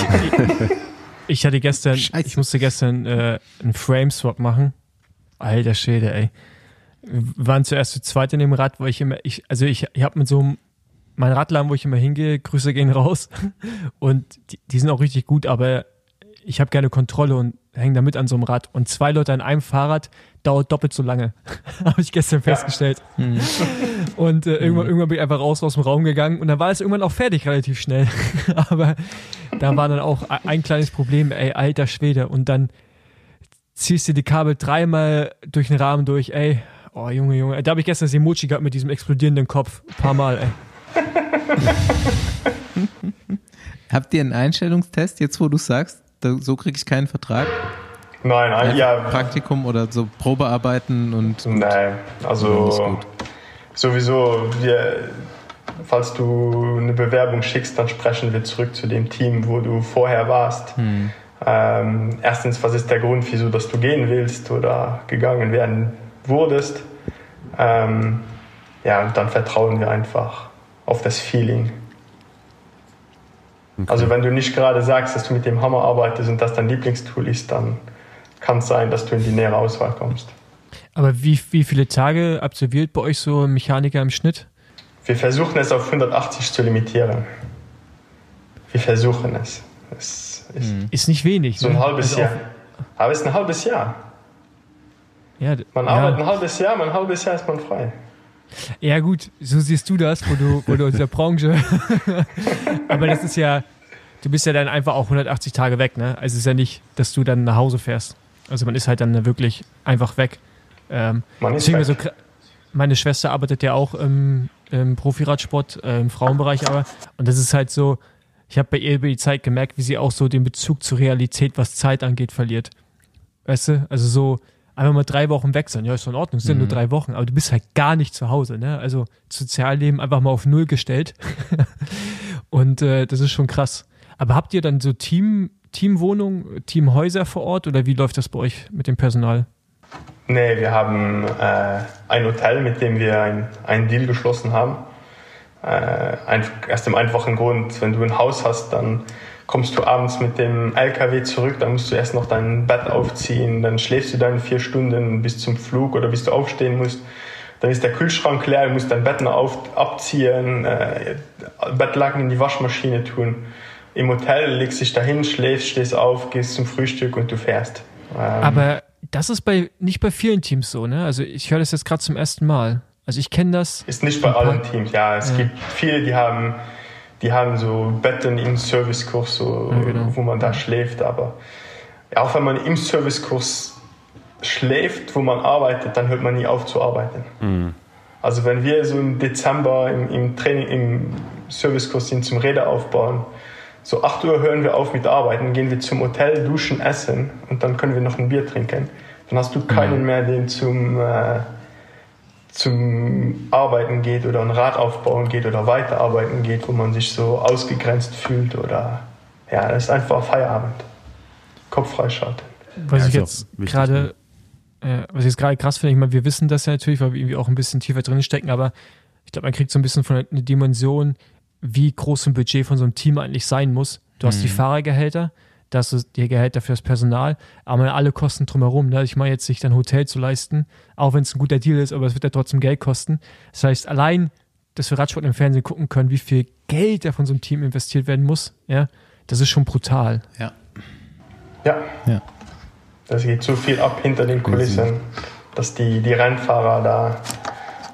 Ich hatte gestern, Scheiße. ich musste gestern äh, einen Frame-Swap machen. Alter Schäde, ey. Wir waren zuerst zu zweit in dem Rad, wo ich immer, ich, also ich, ich habe mit so einem, mein Radladen, wo ich immer hingehe, Grüße gehen raus. Und die, die sind auch richtig gut, aber ich habe gerne Kontrolle und hänge da mit an so einem Rad. Und zwei Leute an einem Fahrrad dauert doppelt so lange. habe ich gestern festgestellt. Ja. Hm. Und äh, irgendwann, mhm. irgendwann bin ich einfach raus aus dem Raum gegangen und dann war es irgendwann auch fertig, relativ schnell. Aber da war dann auch ein kleines Problem, ey, alter Schwede. Und dann ziehst du die Kabel dreimal durch den Rahmen durch, ey. Oh, Junge, Junge. Da habe ich gestern das Emoji gehabt mit diesem explodierenden Kopf. Ein paar Mal, ey. Habt ihr einen Einstellungstest, jetzt wo du sagst, so kriege ich keinen Vertrag? Nein, nein, ja. Praktikum oder so Probearbeiten und. Nein, also sowieso, wir, falls du eine Bewerbung schickst, dann sprechen wir zurück zu dem Team, wo du vorher warst. Hm. Ähm, erstens, was ist der Grund, wieso dass du gehen willst oder gegangen werden wurdest? Ähm, ja, und dann vertrauen wir einfach auf das Feeling. Okay. Also wenn du nicht gerade sagst, dass du mit dem Hammer arbeitest und das dein Lieblingstool ist, dann kann es sein, dass du in die nähere Auswahl kommst. Aber wie, wie viele Tage absolviert bei euch so ein Mechaniker im Schnitt? Wir versuchen es auf 180 zu limitieren. Wir versuchen es. es ist, ist, nicht wenig. So ein ne? halbes also Jahr. Aber es ist ein halbes Jahr. Ja, man arbeitet ja. ein halbes Jahr, ein halbes Jahr ist man frei. Ja, gut, so siehst du das, wo du, wo du aus der Branche. Aber das ist ja, du bist ja dann einfach auch 180 Tage weg, ne? Also es ist ja nicht, dass du dann nach Hause fährst. Also man ist halt dann wirklich einfach weg. Ähm, man ist weg. So, meine Schwester arbeitet ja auch im, im Profiradsport, äh, im Frauenbereich aber. Und das ist halt so, ich habe bei ihr über die Zeit gemerkt, wie sie auch so den Bezug zur Realität, was Zeit angeht, verliert. Weißt du? Also so einfach mal drei Wochen weg sein. Ja, ist in Ordnung, es sind mhm. nur drei Wochen, aber du bist halt gar nicht zu Hause. Ne? Also Sozialleben einfach mal auf Null gestellt. Und äh, das ist schon krass. Aber habt ihr dann so Team, Teamwohnungen, Teamhäuser vor Ort oder wie läuft das bei euch mit dem Personal? Nee, wir haben äh, ein Hotel, mit dem wir ein, einen Deal geschlossen haben. Äh, ein, aus dem einfachen Grund, wenn du ein Haus hast, dann kommst du abends mit dem LKW zurück, dann musst du erst noch dein Bett aufziehen, dann schläfst du dann vier Stunden bis zum Flug oder bis du aufstehen musst. Dann ist der Kühlschrank leer, du musst dein Bett noch auf, abziehen, äh, Bettlaken in die Waschmaschine tun im Hotel, legst dich dahin, schläfst, stehst auf, gehst zum Frühstück und du fährst. Ähm, Aber das ist bei nicht bei vielen Teams so, ne? Also ich höre das jetzt gerade zum ersten Mal. Also ich kenne das. Ist nicht bei allen Teams, ja. Es ja. gibt viele, die haben, die haben so Betten im Servicekurs, so, ja, genau. wo man da schläft. Aber auch wenn man im Servicekurs schläft, wo man arbeitet, dann hört man nie auf zu arbeiten. Mhm. Also wenn wir so im Dezember im, im Training, im Servicekurs sind zum Räder aufbauen, so 8 Uhr hören wir auf mit Arbeiten, gehen wir zum Hotel, duschen, essen und dann können wir noch ein Bier trinken. Dann hast du keinen mhm. mehr, der zum, äh, zum Arbeiten geht oder ein Rad aufbauen geht oder weiterarbeiten geht, wo man sich so ausgegrenzt fühlt oder ja, das ist einfach Feierabend. Kopf freischalten. Was ja, ich jetzt gerade äh, was ich jetzt gerade krass finde, ich meine, wir wissen das ja natürlich, weil wir irgendwie auch ein bisschen tiefer drin stecken, aber ich glaube, man kriegt so ein bisschen von einer Dimension, wie groß ein Budget von so einem Team eigentlich sein muss. Du hast die mhm. Fahrergehälter, das ist die Gehälter für das Personal, aber alle Kosten drumherum. Ne? Ich meine jetzt sich dein Hotel zu leisten, auch wenn es ein guter Deal ist, aber es wird ja trotzdem Geld kosten. Das heißt, allein, dass wir Radsport im Fernsehen gucken können, wie viel Geld da von so einem Team investiert werden muss, ja, das ist schon brutal. Ja. Ja. Ja. Das geht so viel ab hinter den Kulissen, dass die, die Rennfahrer da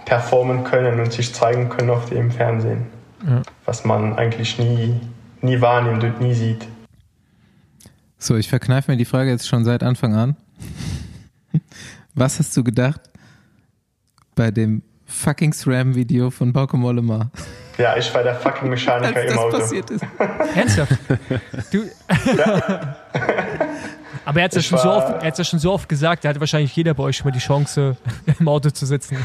performen können und sich zeigen können auf dem Fernsehen. Ja. Was man eigentlich nie, nie wahrnimmt und nie sieht. So, ich verkneife mir die Frage jetzt schon seit Anfang an. Was hast du gedacht bei dem fucking SRAM-Video von Bauke Mollema? Ja, ich war der fucking Mechaniker Als im das Auto. passiert ist. Ernsthaft? Du, aber er hat es ja, so er ja schon so oft gesagt, da hatte wahrscheinlich jeder bei euch schon mal die Chance, im Auto zu sitzen.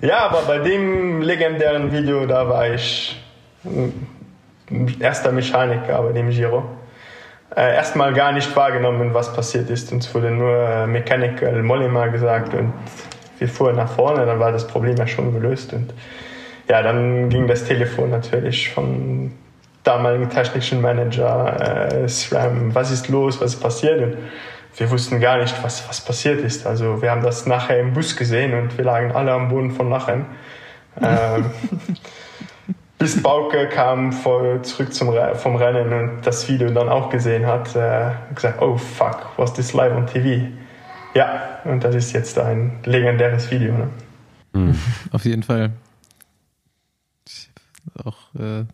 Ja, aber bei dem legendären Video, da war ich äh, erster Mechaniker bei dem Giro. Äh, Erstmal gar nicht wahrgenommen, was passiert ist. Uns wurde nur äh, Mechanical Mollema gesagt und wir fuhren nach vorne, dann war das Problem ja schon gelöst. Und ja, dann ging das Telefon natürlich von damaligen technischen Manager, äh, SRAM, was ist los, was ist passiert? Und wir wussten gar nicht, was, was passiert ist. Also wir haben das nachher im Bus gesehen und wir lagen alle am Boden von Lachen. Ähm, bis Bauke kam vor, zurück zum, Re- vom Rennen und das Video dann auch gesehen hat, äh, gesagt, oh fuck, was this live on TV? Ja, und das ist jetzt ein legendäres Video. Ne? Auf jeden Fall. Auch äh,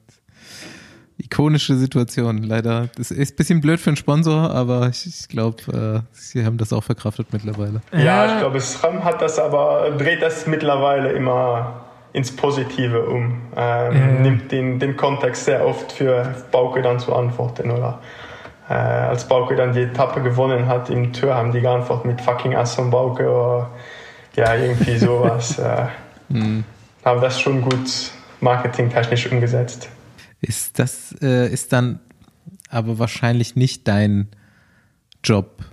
ikonische Situation, leider. Das ist ein bisschen blöd für einen Sponsor, aber ich, ich glaube, äh, sie haben das auch verkraftet mittlerweile. Ja, ich glaube, SRAM hat das aber, dreht das mittlerweile immer ins Positive um. Ähm, Ja. Nimmt den, den Kontext sehr oft für Bauke dann zu antworten. Oder äh, als Bauke dann die Etappe gewonnen hat im Tour, haben die geantwortet mit fucking Ass von Bauke oder ja, irgendwie sowas. äh, haben das schon gut marketingtechnisch umgesetzt. Ist das äh, ist dann aber wahrscheinlich nicht dein Job.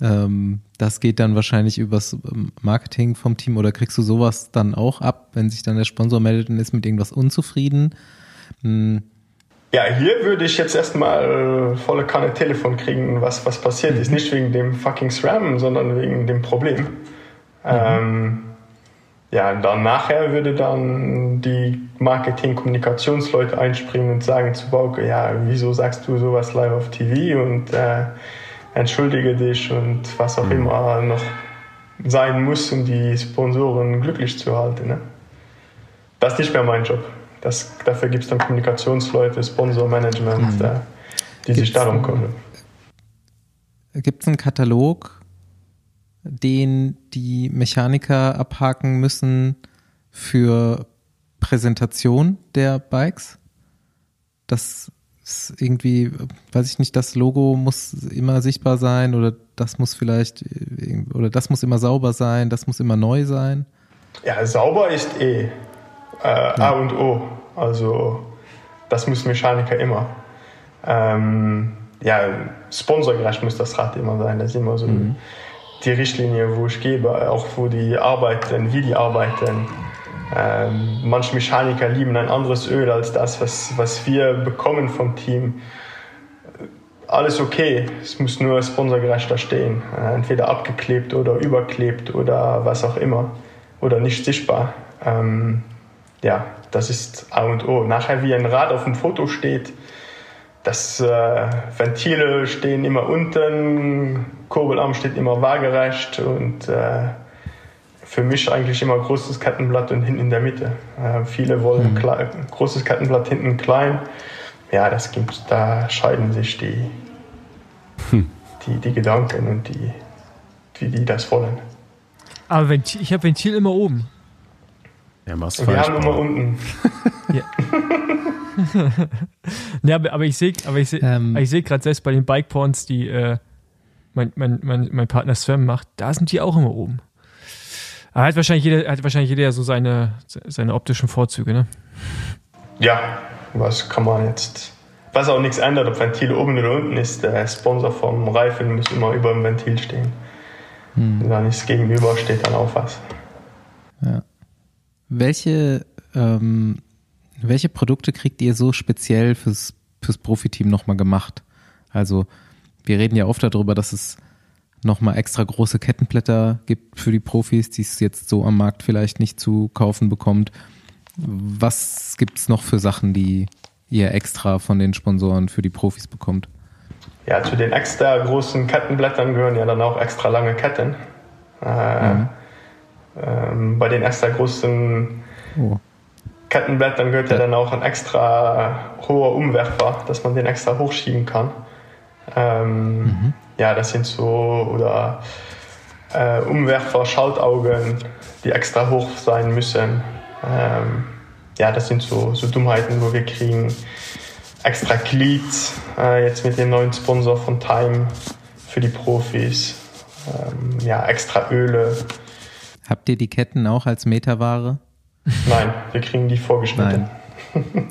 Ähm, das geht dann wahrscheinlich übers ähm, Marketing vom Team oder kriegst du sowas dann auch ab, wenn sich dann der Sponsor meldet und ist mit irgendwas unzufrieden? Hm, Ja, hier würde ich jetzt erstmal äh, volle Kanne Telefon kriegen, was, was passiert ist. Nicht wegen dem fucking SRAM, sondern wegen dem Problem. Ähm, ja, dann nachher würde dann die Marketing-Kommunikationsleute einspringen und sagen zu Bauke, ja, wieso sagst du sowas live auf TV und äh, entschuldige dich und was auch immer noch sein muss, um die Sponsoren glücklich zu halten. Ne? Das ist nicht mehr mein Job. Das, dafür gibt es dann Kommunikationsleute, Sponsormanagement, äh, die sich Gibt's darum einen- kümmern. Gibt es einen Katalog, den die Mechaniker abhaken müssen für Präsentation der Bikes? Das irgendwie, weiß ich nicht, das Logo muss immer sichtbar sein oder das muss vielleicht, irgendwie- oder das muss immer sauber sein, das muss immer neu sein. Ja, sauber ist eh äh, A und O. Also das muss Mechaniker immer. Ähm, ja, sponsorgerecht muss das Rad immer sein. Das ist immer so die Richtlinie, wo ich gebe, auch wo die arbeiten, wie die arbeiten. Ähm, manche Mechaniker lieben ein anderes Öl als das, was, was wir bekommen vom Team. Alles okay, es muss nur sponsorgerecht da stehen. Äh, entweder abgeklebt oder überklebt oder was auch immer. Oder nicht sichtbar. Ähm, ja, das ist A und O. Nachher, wie ein Rad auf dem Foto steht, das äh, Ventile stehen immer unten, Kurbelarm steht immer waagerecht und äh, für mich eigentlich immer großes Kettenblatt und hinten in der Mitte. Äh, viele wollen klei- großes Kettenblatt hinten klein. Ja, das gibt, da scheiden sich die, die, die Gedanken und die, wie die das wollen. Aber Ventil, ich habe Ventil immer oben. Ja, machst Und wir falsch. haben immer unten. Ja, aber, aber ich sehe aber ich seh, Ähm. seh gerade selbst bei den Bike Porns, die äh, mein, mein, mein, mein Partner Sven macht, da sind die auch immer oben. Aber hat wahrscheinlich jeder, hat wahrscheinlich jeder so seine, seine optischen Vorzüge, ne? Ja, was kann man jetzt. Was auch nichts ändert, ob Ventil oben oder unten ist, der Sponsor vom Reifen muss immer über dem Ventil stehen. Wenn da nichts gegenüber steht, dann auch was. Welche, ähm, welche Produkte kriegt ihr so speziell fürs, fürs Profiteam nochmal gemacht? Also, wir reden ja oft darüber, dass es nochmal extra große Kettenblätter gibt für die Profis, die es jetzt so am Markt vielleicht nicht zu kaufen bekommt. Was gibt's noch für Sachen, die ihr extra von den Sponsoren für die Profis bekommt. Ja, zu den extra großen Kettenblättern gehören ja dann auch extra lange Ketten. Äh, mhm. ähm, bei den extra großen oh. Kettenblättern gehört ja. ja dann auch ein extra hoher Umwerfer, dass man den extra hochschieben kann. Ähm, mhm. Ja, das sind so, oder äh, Umwerfer, Schaltaugen, die extra hoch sein müssen. Ähm, ja, das sind so, so Dummheiten, wo wir kriegen extra Glied, äh, jetzt mit dem neuen Sponsor von Time für die Profis. Ähm, ja, extra Öle. Habt ihr die Ketten auch als Metaware? Nein, wir kriegen die vorgeschnitten. Nein.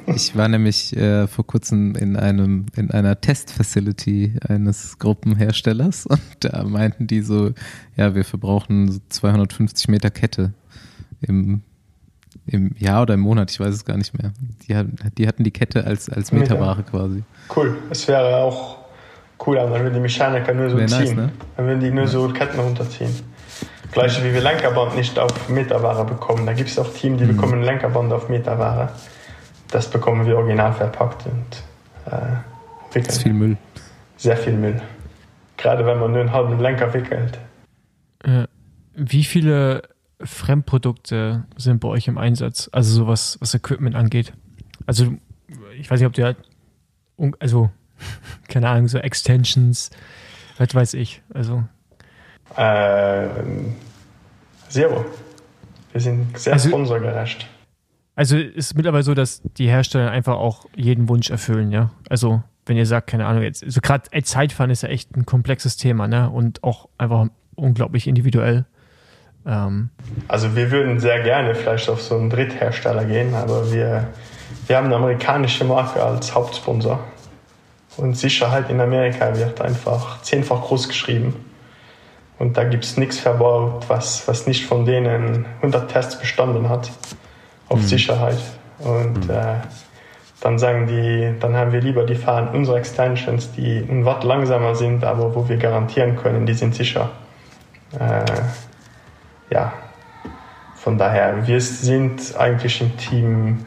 Ich war nämlich äh, vor kurzem in einem in einer Testfacility eines Gruppenherstellers und da meinten die so, ja, wir verbrauchen so 250 Meter Kette im im Jahr oder im Monat, ich weiß es gar nicht mehr. Die, die hatten die Kette als, als Meterware quasi. Cool. Es wäre auch cool, dann würden die Mechaniker nur so Wäre ziehen. Nice, ne? Dann würden die nur ja. so Ketten runterziehen. Gleiche wie wir Lenkerband nicht auf Meterware bekommen. Da gibt es auch Teams, die mhm. bekommen Lenkerband auf Meterware. Das bekommen wir original verpackt und äh, wickeln. Das ist viel Müll. Sehr viel Müll. Gerade wenn man nur einen halben Lenker wickelt. Äh, wie viele Fremdprodukte sind bei euch im Einsatz? Also sowas, was Equipment angeht. Also ich weiß nicht, ob du halt, also keine Ahnung, so Extensions, was weiß ich. Also äh, zero. Wir sind sehr also, sponsorgerecht. Also ist mittlerweile so, dass die Hersteller einfach auch jeden Wunsch erfüllen, ja. Also wenn ihr sagt, keine Ahnung, jetzt, also gerade Zeitfahren ist ja echt ein komplexes Thema, ne? Und auch einfach unglaublich individuell. Ähm. Also wir würden sehr gerne vielleicht auf so einen Dritthersteller gehen, aber wir, wir haben eine amerikanische Marke als Hauptsponsor. Und Sicherheit in Amerika wird einfach zehnfach groß geschrieben. Und da gibt es nichts verbaut, was, was nicht von denen 100 Tests bestanden hat auf mhm. Sicherheit. Und mhm. äh, dann sagen die, dann haben wir lieber, die fahren unsere Extensions, die ein Watt langsamer sind, aber wo wir garantieren können, die sind sicher. Äh, ja, von daher, wir sind eigentlich im Team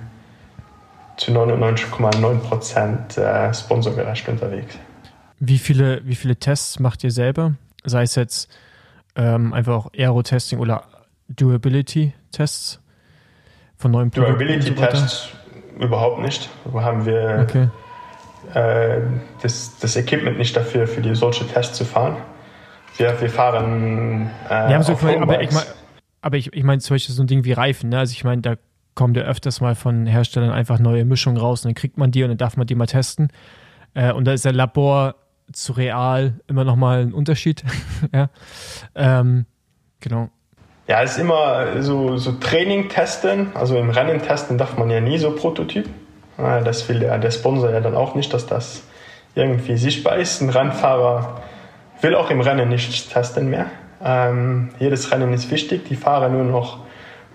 zu 99,9 Prozent äh, sponsorgerecht unterwegs. Wie viele, wie viele Tests macht ihr selber? Sei es jetzt ähm, einfach auch Aero-Testing oder Durability-Tests von neuen Produkten? Durability-Tests so überhaupt nicht. Wo haben wir okay. äh, das, das Equipment nicht dafür, für die solche Tests zu fahren? Wir, wir fahren. Äh, ja, so voll, aber ich meine, aber ich, ich meine zum Beispiel so ein Ding wie Reifen. Ne? Also ich meine, da kommt ja öfters mal von Herstellern einfach neue Mischungen raus und dann kriegt man die und dann darf man die mal testen. Äh, und da ist der Labor zu real immer noch mal ein Unterschied. ja. Ähm, genau. Ja, es ist immer so, so Training testen. Also im Rennen testen darf man ja nie so Prototyp. Das will der, der Sponsor ja dann auch nicht, dass das irgendwie sichtbar ist. Ein Rennfahrer will auch im Rennen nicht testen mehr. Ähm, jedes Rennen ist wichtig. Die fahren nur noch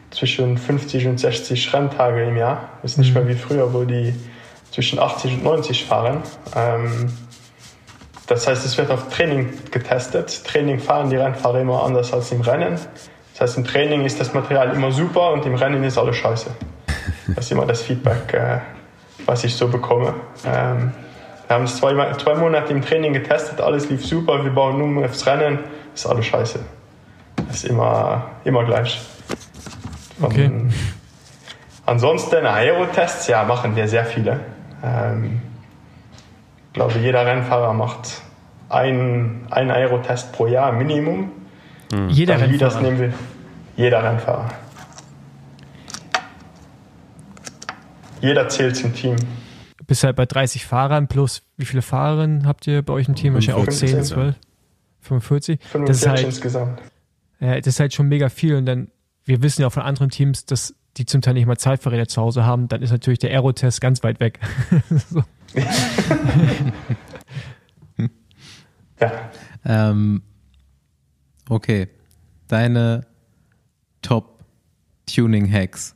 zwischen 50 und 60 Renntage im Jahr. Das ist nicht mhm. mehr wie früher, wo die zwischen 80 und 90 fahren. Ähm, das heißt, es wird auf Training getestet. Training fahren die Rennfahrer immer anders als im Rennen. Das heißt, im Training ist das Material immer super und im Rennen ist alles scheiße. Das ist immer das Feedback, äh, was ich so bekomme. Ähm, wir haben es zwei, zwei Monate im Training getestet, alles lief super, wir bauen nur aufs Rennen, ist alles scheiße. Das ist immer, immer gleich. Okay. ansonsten Aerotests, ja, machen wir sehr viele. Ähm, ich glaube, jeder Rennfahrer macht einen, einen Aerotest pro Jahr Minimum. Mhm. Jeder Dann, Rennfahrer? Das nehmen wir. Jeder Rennfahrer. Jeder zählt zum Team. Bist halt bei 30 Fahrern plus wie viele Fahrerinnen habt ihr bei euch im Team? Wahrscheinlich auch 10, 12, 45. 45 das ist halt, insgesamt. Ja, das ist halt schon mega viel und dann wir wissen ja auch von anderen Teams, dass die zum Teil nicht mal Zeitverräter zu Hause haben, dann ist natürlich der Aerotest ganz weit weg. ja. Ähm, okay. Deine Top-Tuning-Hacks.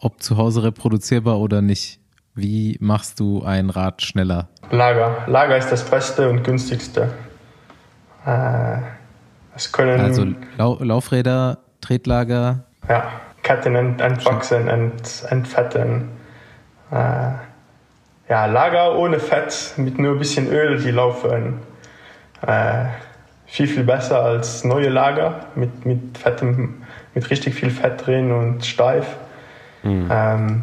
Ob zu Hause reproduzierbar oder nicht. Wie machst du ein Rad schneller? Lager. Lager ist das Beste und günstigste. Äh, es können also Lau Laufräder Tretlager. Ja, Ketten ent, entwachsen, ent, entfetten. Äh, ja, Lager ohne Fett mit nur ein bisschen Öl, die laufen äh, viel, viel besser als neue Lager mit, mit, fettem, mit richtig viel Fett drin und steif. Mhm. Ähm,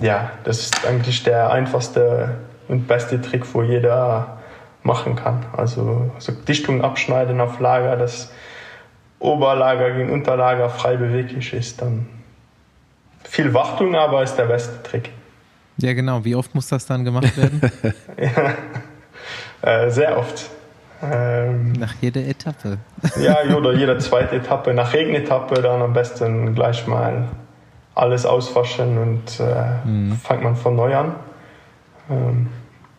ja, das ist eigentlich der einfachste und beste Trick, wo jeder machen kann. Also, also Dichtung abschneiden auf Lager, dass Oberlager gegen Unterlager frei beweglich ist. Dann viel Wartung, aber ist der beste Trick. Ja, genau. Wie oft muss das dann gemacht werden? ja, äh, sehr oft. Ähm, nach jeder Etappe. ja, oder jede zweite Etappe. Nach Regenetappe dann am besten gleich mal alles auswaschen und äh, mhm. fängt man von neu an. Ähm,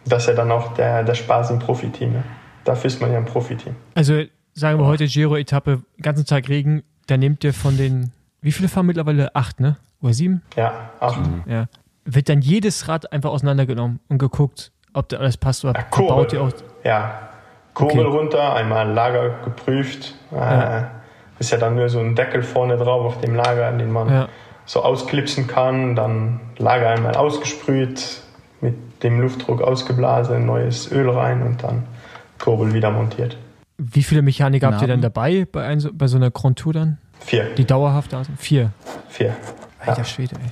das ist ja dann auch der, der Spaß im Profiteam. Ne? Dafür ist man ja ein Profiteam. Also sagen wir heute Giro-Etappe, ganzen Tag Regen, da nehmt ihr von den, wie viele fahren mittlerweile? Acht, ne? Oder sieben? Ja, acht. Mhm. Ja. Wird dann jedes Rad einfach auseinandergenommen und geguckt, ob da alles passt oder ja, baut ihr auch? Ja, Kurbel okay. runter, einmal Lager geprüft. Äh, ja. Ist ja dann nur so ein Deckel vorne drauf auf dem Lager, den man ja. so ausklipsen kann. Dann Lager einmal ausgesprüht, mit dem Luftdruck ausgeblasen, neues Öl rein und dann Kurbel wieder montiert. Wie viele Mechaniker habt ihr denn dabei bei, ein, bei so einer Grand Tour dann? Vier. Die dauerhaft da sind? Vier. Vier. Alter ja. Schwede, ey.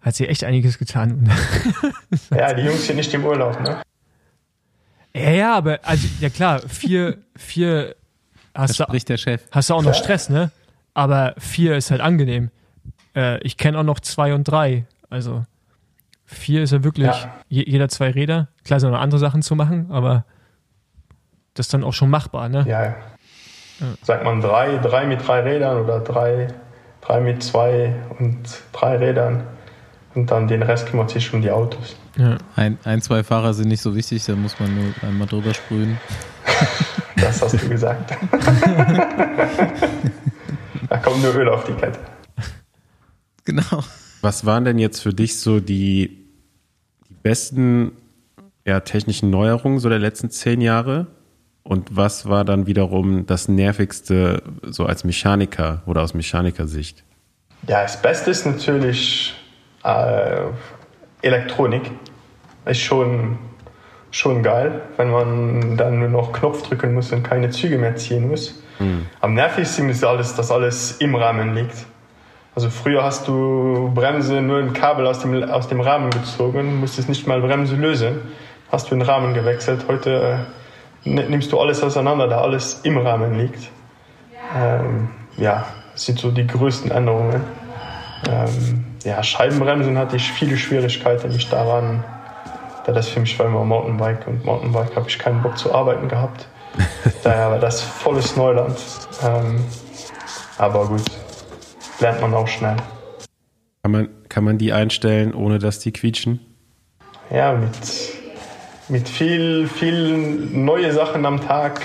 Hat sie echt einiges getan. ja, die Jungs sind nicht im Urlaub, ne? Ja, ja, aber, also, ja klar, vier, vier hast, du, der Chef. hast du auch noch Stress, ne? Aber vier ist halt angenehm. Äh, ich kenne auch noch zwei und drei. Also, vier ist ja wirklich ja. jeder zwei Räder. Klar sind noch andere Sachen zu machen, aber das ist dann auch schon machbar, ne? Ja, ja. Sagt man drei, drei mit drei Rädern oder drei, drei mit zwei und drei Rädern und dann den Rest kümmert sich um die Autos. Ja. Ein, ein, zwei Fahrer sind nicht so wichtig, da muss man nur einmal drüber sprühen. Das hast du gesagt. da kommt nur Öl auf die Kette. Genau. Was waren denn jetzt für dich so die, die besten ja, technischen Neuerungen so der letzten zehn Jahre? Und was war dann wiederum das Nervigste so als Mechaniker oder aus Mechanikersicht? Ja, das Beste ist natürlich äh, Elektronik. Ist schon, schon geil, wenn man dann nur noch Knopf drücken muss und keine Züge mehr ziehen muss. Mhm. Am nervigsten ist alles, dass alles im Rahmen liegt. Also früher hast du Bremse nur ein Kabel aus dem, aus dem Rahmen gezogen, musstest nicht mal Bremse lösen, hast du den Rahmen gewechselt. Heute äh, nimmst du alles auseinander, da alles im Rahmen liegt. Ähm, ja, das sind so die größten Änderungen. Ähm, ja, Scheibenbremsen hatte ich viele Schwierigkeiten, mich daran, da das für mich war immer Mountainbike und Mountainbike habe ich keinen Bock zu arbeiten gehabt. Daher war das volles Neuland. Ähm, aber gut, lernt man auch schnell. Kann man, kann man die einstellen, ohne dass die quietschen? Ja, mit mit viel, viel neue Sachen am Tag,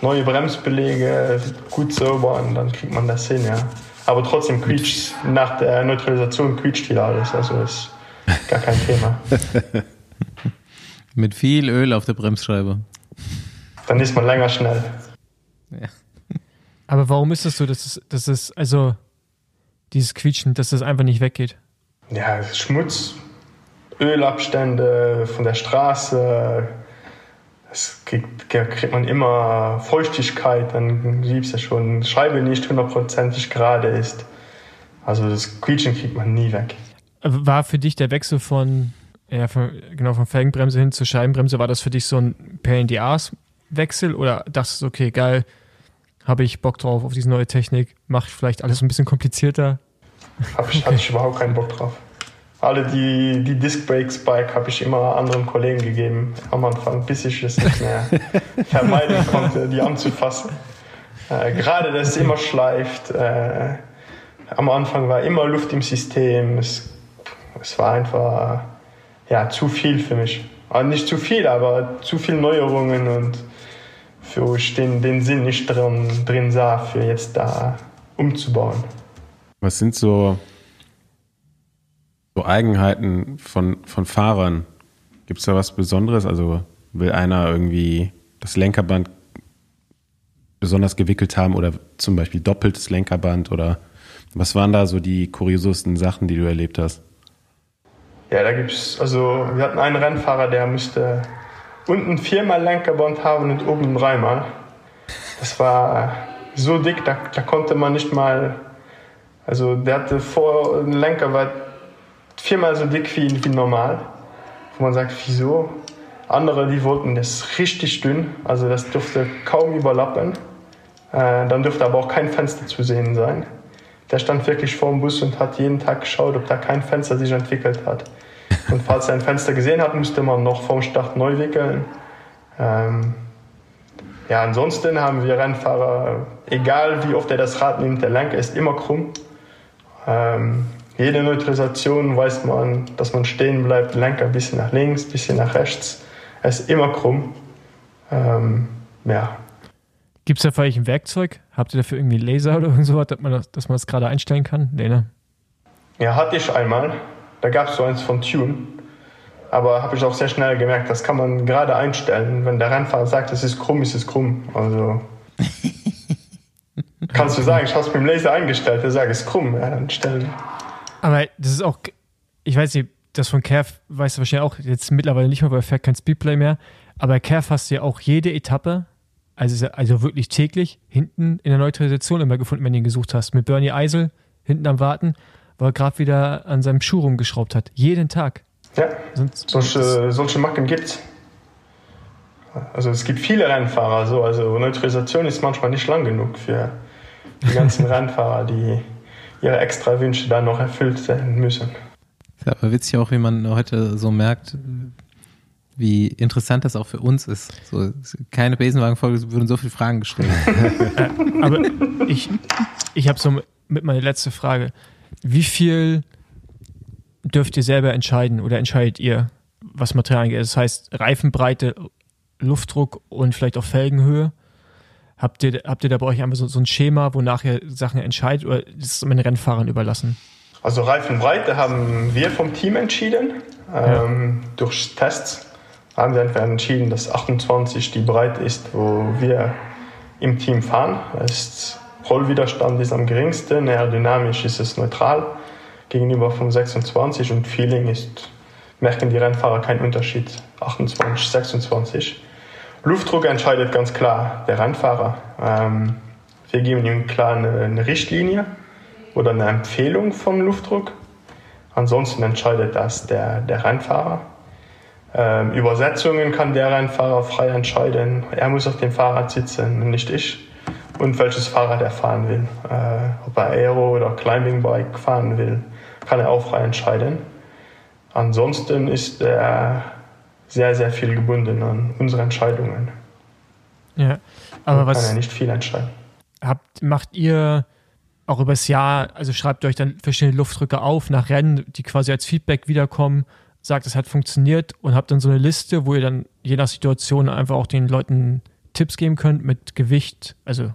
neue Bremsbelege, gut sauber und dann kriegt man das hin, ja. Aber trotzdem quietscht, nach der Neutralisation quietscht wieder alles, also ist gar kein Thema. Mit viel Öl auf der Bremsscheibe. Dann ist man länger schnell. Ja. Aber warum ist das so, dass es, dass es also dieses Quietschen, dass das einfach nicht weggeht? Ja, Schmutz, Ölabstände von der Straße. Es kriegt, kriegt man immer Feuchtigkeit, dann siehst du ja schon, Scheibe nicht hundertprozentig gerade ist. Also das Quietschen kriegt man nie weg. War für dich der Wechsel von, ja, von, genau, von Felgenbremse hin zur Scheibenbremse, war das für dich so ein PNDAs-Wechsel oder dachtest du, okay, geil, habe ich Bock drauf auf diese neue Technik, mache ich vielleicht alles ein bisschen komplizierter? Hab ich, hatte ich überhaupt keinen Bock drauf alle die, die Disc Brakes Bike habe ich immer anderen Kollegen gegeben am Anfang, bis ich es nicht mehr vermeiden konnte, die anzufassen. Äh, gerade, dass es immer schleift. Äh, am Anfang war immer Luft im System. Es, es war einfach ja, zu viel für mich. Also nicht zu viel, aber zu viele Neuerungen und für ich den, den Sinn nicht drin, drin sah, für jetzt da umzubauen. Was sind so so Eigenheiten von, von Fahrern, gibt es da was Besonderes? Also will einer irgendwie das Lenkerband besonders gewickelt haben oder zum Beispiel doppeltes Lenkerband oder was waren da so die kuriosesten Sachen, die du erlebt hast? Ja, da gibt's, also wir hatten einen Rennfahrer, der musste unten viermal Lenkerband haben und oben dreimal. Das war so dick, da, da konnte man nicht mal, also der hatte vor, ein Lenker war viermal so dick wie, wie normal. Wo man sagt, wieso? Andere, die wollten das richtig dünn, also das dürfte kaum überlappen. Äh, dann dürfte aber auch kein Fenster zu sehen sein. Der stand wirklich vor dem Bus und hat jeden Tag geschaut, ob da kein Fenster sich entwickelt hat. Und falls er ein Fenster gesehen hat, musste man noch vorm Start neu wickeln. Ähm, ja, ansonsten haben wir Rennfahrer, egal wie oft er das Rad nimmt, der Lenker ist immer krumm. Ähm, jede Neutralisation weiß man, dass man stehen bleibt, Lenker ein bisschen nach links, ein bisschen nach rechts. Er ist immer krumm. Ähm, ja. Gibt es da vielleicht ein Werkzeug? Habt ihr dafür irgendwie Laser oder irgend sowas, dass man das, dass man das gerade einstellen kann? Nee, ne? Ja, hatte ich einmal. Da gab es so eins von Tune. Aber habe ich auch sehr schnell gemerkt, das kann man gerade einstellen. Wenn der Rennfahrer sagt, es ist krumm, ist es krumm. Also kannst du sagen, ich habe es mit dem Laser eingestellt, der sagt, es ist krumm. Ja, dann stellen. Aber das ist auch, ich weiß nicht, das von Kev weißt du wahrscheinlich auch jetzt mittlerweile nicht mehr, weil er fährt kein Speedplay mehr. Aber Kev hast du ja auch jede Etappe, also, also wirklich täglich, hinten in der Neutralisation immer gefunden, wenn du ihn gesucht hast. Mit Bernie Eisel hinten am Warten, weil er gerade wieder an seinem Schuh rumgeschraubt hat. Jeden Tag. Ja, solche, solche Macken gibt's. Also es gibt viele Rennfahrer so, also Neutralisation ist manchmal nicht lang genug für die ganzen Rennfahrer, die ihre extra Wünsche dann noch erfüllt werden müssen. Ist aber witzig auch, wie man heute so merkt, wie interessant das auch für uns ist. So, keine Besenwagen-Folge würden so viele Fragen gestellt. aber ich, ich habe so mit meiner letzte Frage. Wie viel dürft ihr selber entscheiden oder entscheidet ihr, was Material angeht? Das heißt, Reifenbreite, Luftdruck und vielleicht auch Felgenhöhe. Habt ihr, habt ihr da bei euch einfach so, so ein Schema, wonach ihr Sachen entscheidet oder ist es den Rennfahrern überlassen? Also Reifenbreite haben wir vom Team entschieden. Ja. Ähm, durch Tests haben wir einfach entschieden, dass 28 die Breite ist, wo wir im Team fahren. Das Rollwiderstand ist am geringsten, aerodynamisch ist es neutral gegenüber vom 26 und Feeling ist, merken die Rennfahrer keinen Unterschied. 28, 26. Luftdruck entscheidet ganz klar der Rennfahrer. Ähm, wir geben ihm klar eine, eine, Richtlinie oder eine Empfehlung vom Luftdruck. Ansonsten entscheidet das der, der Rennfahrer. Ähm, Übersetzungen kann der Rennfahrer frei entscheiden. Er muss auf dem Fahrrad sitzen, nicht ich. Und welches Fahrrad er fahren will. Äh, ob er Aero oder Climbing Bike fahren will kann er auch frei entscheiden. Ansonsten ist er sehr, sehr viel gebunden an unsere Entscheidungen. Ja, aber was. Kann er nicht viel entscheiden. Habt, macht ihr auch übers Jahr, also schreibt euch dann verschiedene Luftdrücke auf nach Rennen, die quasi als Feedback wiederkommen, sagt, es hat funktioniert und habt dann so eine Liste, wo ihr dann je nach Situation einfach auch den Leuten Tipps geben könnt mit Gewicht, also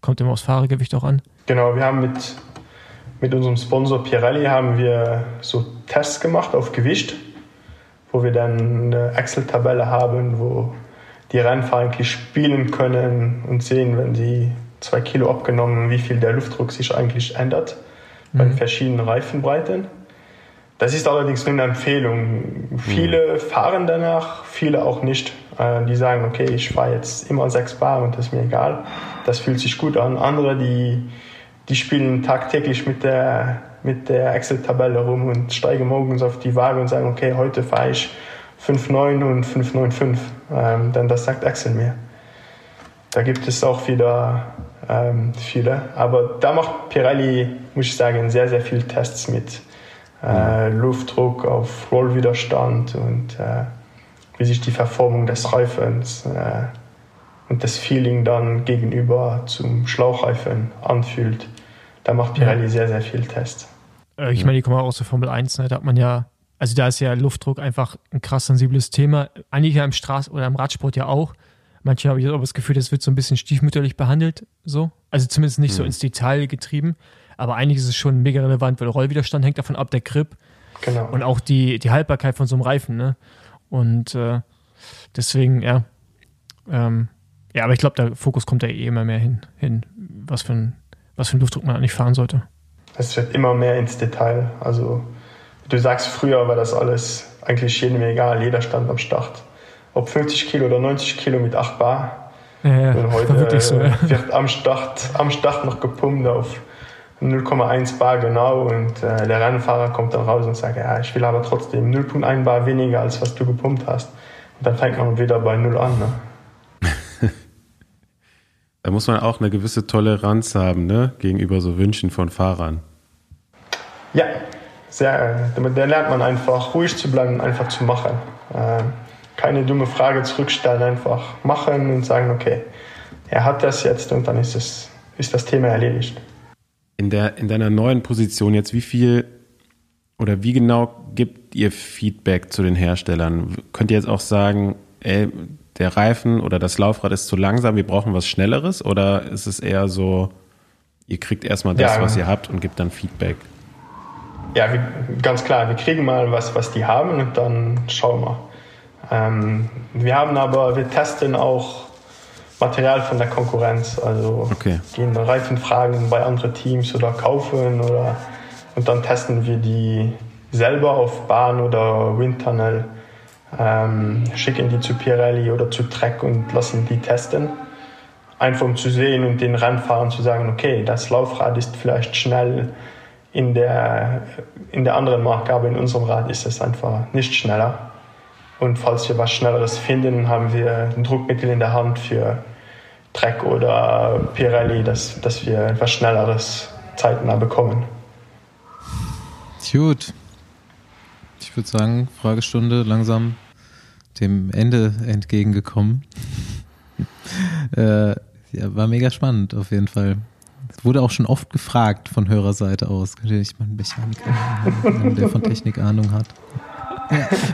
kommt immer aufs Fahrergewicht auch an. Genau, wir haben mit mit unserem Sponsor Pirelli haben wir so Tests gemacht auf Gewicht, wo wir dann eine Excel-Tabelle haben, wo die Rennfahrer eigentlich spielen können und sehen, wenn sie zwei Kilo abgenommen, wie viel der Luftdruck sich eigentlich ändert mhm. bei verschiedenen Reifenbreiten. Das ist allerdings nur eine Empfehlung. Viele mhm. fahren danach, viele auch nicht. Äh, die sagen, okay, ich fahre jetzt immer sechs Bar und das ist mir egal. Das fühlt sich gut an. Andere, die die spielen tagtäglich mit der, mit der Excel-Tabelle rum und steigen morgens auf die Waage und sagen, okay, heute fahre ich 5,9 und 5,95. Ähm, denn das sagt Excel mir. Da gibt es auch wieder ähm, viele. Aber da macht Pirelli, muss ich sagen, sehr, sehr viele Tests mit äh. Luftdruck auf Rollwiderstand und äh, wie sich die Verformung des Reifens äh, und das Feeling dann gegenüber zum Schlauchreifen anfühlt. Da macht Pirelli ja. sehr, sehr viel Test. Äh, ich meine, die kommen auch aus der Formel 1, ne? da hat man ja, also da ist ja Luftdruck einfach ein krass sensibles Thema. Ja im Straß- oder im Radsport ja auch. Manche habe ich auch das Gefühl, das wird so ein bisschen stiefmütterlich behandelt, so. Also zumindest nicht mhm. so ins Detail getrieben. Aber eigentlich ist es schon mega relevant, weil der Rollwiderstand hängt davon ab, der Grip. Genau. Und auch die, die Haltbarkeit von so einem Reifen, ne? Und äh, deswegen, ja. Ähm, ja, aber ich glaube, der Fokus kommt da eh immer mehr hin, hin was für ein was für einen Luftdruck man eigentlich fahren sollte. Es wird immer mehr ins Detail. Also du sagst, früher war das alles eigentlich jedem egal, jeder stand am Start. Ob 50 Kilo oder 90 Kilo mit 8 Bar. Ja, heute so, ja. wird am Start, am Start noch gepumpt auf 0,1 Bar genau und äh, der Rennfahrer kommt dann raus und sagt, ja, ich will aber trotzdem 0,1 Bar weniger, als was du gepumpt hast. Und dann fängt man wieder bei 0 an. Ne? Da muss man auch eine gewisse Toleranz haben, ne? Gegenüber so Wünschen von Fahrern. Ja, sehr, äh, da lernt man einfach ruhig zu bleiben, einfach zu machen. Äh, keine dumme Frage zurückstellen, einfach machen und sagen, okay, er hat das jetzt und dann ist, es, ist das Thema erledigt. In, der, in deiner neuen Position jetzt, wie viel oder wie genau gibt ihr Feedback zu den Herstellern? Könnt ihr jetzt auch sagen, ey, der Reifen oder das Laufrad ist zu langsam, wir brauchen was Schnelleres? Oder ist es eher so, ihr kriegt erstmal das, Ja. was ihr habt und gebt dann Feedback? Ja, wir, ganz klar, wir kriegen mal was, was die haben und dann schauen wir. Ähm, wir haben aber, wir testen auch Material von der Konkurrenz. Also Okay. gehen Reifenfragen bei anderen Teams oder kaufen oder und dann testen wir die selber auf Bahn oder Windtunnel, ähm, schicken die zu Pirelli oder zu Trek und lassen die testen. Einfach um zu sehen und den Rennfahrern zu sagen, okay, das Laufrad ist vielleicht schnell in der, in der anderen Marke, aber in unserem Rad ist es einfach nicht schneller. Und falls wir was Schnelleres finden, haben wir ein Druckmittel in der Hand für Trek oder Pirelli, dass, dass wir etwas Schnelleres zeitnah bekommen. Gut. Ich würde sagen, Fragestunde langsam dem Ende entgegengekommen. äh, ja, war mega spannend auf jeden Fall. Es wurde auch schon oft gefragt von Hörerseite aus. Könnte ich mal einen Mechaniker haben, der von Technik Ahnung hat?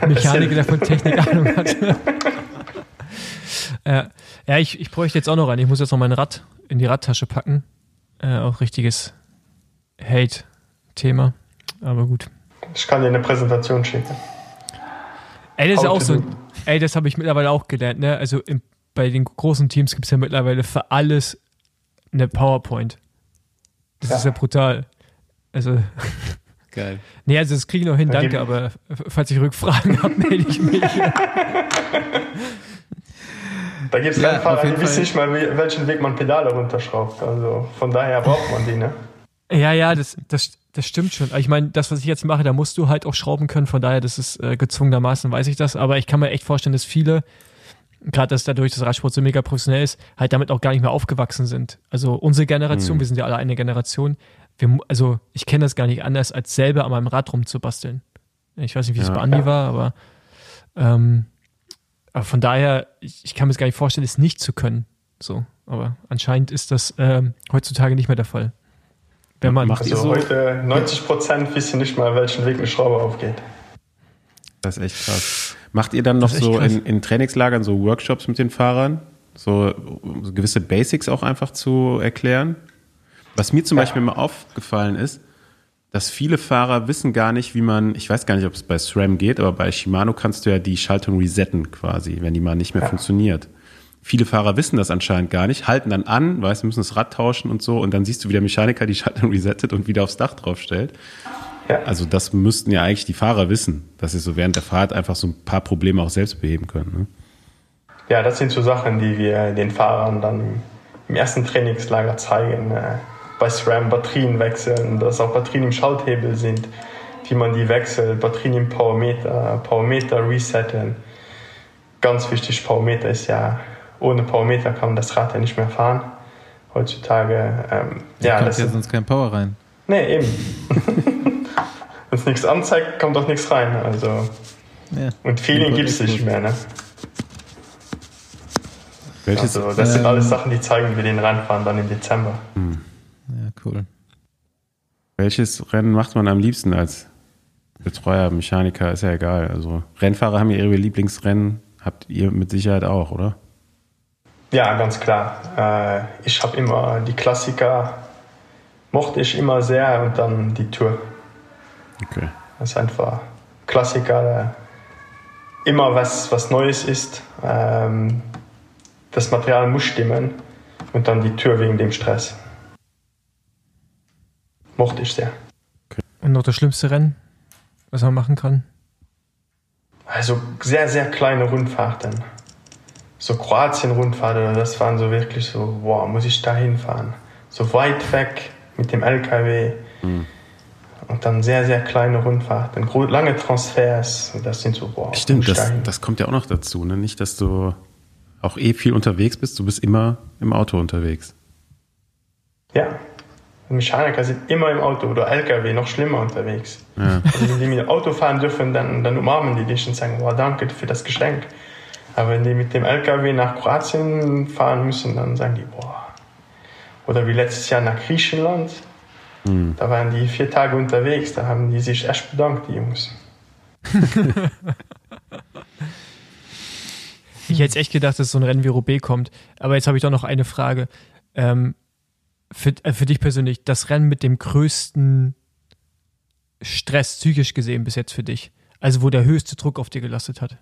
Mechaniker, der von Technik Ahnung hat. äh, ja, ich, ich bräuchte jetzt auch noch einen. Ich muss jetzt noch mein Rad in die Radtasche packen. Äh, auch richtiges Hate-Thema. Aber gut. Ich kann dir eine Präsentation schicken. Ey, das ist ja auch so. do. Ey, das habe ich mittlerweile auch gelernt. Ne? Also im, bei den großen Teams gibt es ja mittlerweile für alles eine PowerPoint. Das Ja. ist ja brutal. Also, Geil. nee, also das kriege ich noch hin, Da danke, aber falls ich Rückfragen habe, melde ich mich. Da gibt es Ja, Rennfahrer, die wissen nicht mal, welchen Weg man Pedale runterschraubt. Also von daher braucht man die, ne? Ja, ja, das, das, das stimmt schon. Aber Ich meine, das, was ich jetzt mache, da musst du halt auch schrauben können. Von daher, das ist äh, gezwungenermaßen, weiß ich das. Aber ich kann mir echt vorstellen, dass viele, gerade dass dadurch das Radsport so mega professionell ist, halt damit auch gar nicht mehr aufgewachsen sind. Also unsere Generation, wir sind ja alle eine Generation. Wir, also ich kenne das gar nicht anders, als selber an meinem Rad rumzubasteln. Ich weiß nicht, wie es Ja. bei Andi war, aber, ähm, aber von daher, ich, ich kann mir das gar nicht vorstellen, es nicht zu können. So, aber anscheinend ist das ähm, heutzutage nicht mehr der Fall. Wenn man Also so? heute 90 Prozent wissen nicht mal, welchen Weg eine Schraube aufgeht. Das ist echt krass. Macht ihr dann noch so in, in Trainingslagern so Workshops mit den Fahrern? So, so gewisse Basics auch einfach zu erklären? Was mir zum Ja. Beispiel mal aufgefallen ist, dass viele Fahrer wissen gar nicht, wie man, ich weiß gar nicht, ob es bei SRAM geht, aber bei Shimano kannst du ja die Schaltung resetten quasi, wenn die mal nicht mehr funktioniert. Viele Fahrer wissen das anscheinend gar nicht, halten dann an, weißt, müssen das Rad tauschen und so und dann siehst du, wie der Mechaniker die Schaltung resettet und wieder aufs Dach draufstellt. Ja. Also das müssten ja eigentlich die Fahrer wissen, dass sie so während der Fahrt einfach so ein paar Probleme auch selbst beheben können. Ne? Ja, das sind so Sachen, die wir den Fahrern dann im ersten Trainingslager zeigen. Äh, bei SRAM Batterien wechseln, dass auch Batterien im Schalthebel sind, wie man die wechselt, Batterien im Powermeter, Powermeter resetten. Ganz wichtig, Powermeter ist ja, ohne Powermeter kann man das Rad ja nicht mehr fahren. Heutzutage, ähm, Da ja, kommt das ja sonst kein Power rein. nee, eben. Wenn es nichts anzeigt, kommt auch nichts rein. Also, Ja. und Feeling Ja, gibt es nicht mehr. Ne? Welches, Also, das sind ähm, alles Sachen, die zeigen wir den Rennfahren dann im Dezember. Ja, cool. welches Rennen macht man am liebsten als Betreuer, Mechaniker, ist ja egal. Also Rennfahrer haben ja ihre Lieblingsrennen, habt ihr mit Sicherheit auch, oder? Ja, ganz klar. Äh, ich habe immer die Klassiker, mochte ich immer sehr und dann die Tour. Okay. Das ist einfach Klassiker, der immer was, was Neues ist. Ähm, das Material muss stimmen und dann die Tour wegen dem Stress. Mochte ich sehr. Und noch das schlimmste Rennen? was man machen kann? Also sehr, sehr kleine Rundfahrten. So Kroatien-Rundfahrten, das waren so wirklich so, wow, muss ich da hinfahren? So weit weg mit dem LKW. Mhm. Und dann sehr, sehr kleine Rundfahrten, lange Transfers, das sind so, boah. Stimmt, das, das kommt ja auch noch dazu, ne? Nicht, dass du auch eh viel unterwegs bist, du bist immer im Auto unterwegs. Ja, Mechaniker sind immer im Auto oder LKW noch schlimmer unterwegs. Ja. Also wenn die mit dem Auto fahren dürfen, dann, dann umarmen die dich und sagen, oh, danke für das Geschenk. Aber wenn die mit dem LKW nach Kroatien fahren müssen, dann sagen die, boah. Oder wie letztes Jahr nach Griechenland, mhm. da waren die vier Tage unterwegs, da haben die sich echt bedankt, die Jungs. ich hätte echt gedacht, dass so ein Rennen wie Roubaix kommt. Aber jetzt habe ich doch noch eine Frage. Ähm, für, äh, für dich persönlich das Rennen mit dem größten Stress psychisch gesehen bis jetzt für dich? Also wo der höchste Druck auf dir gelastet hat?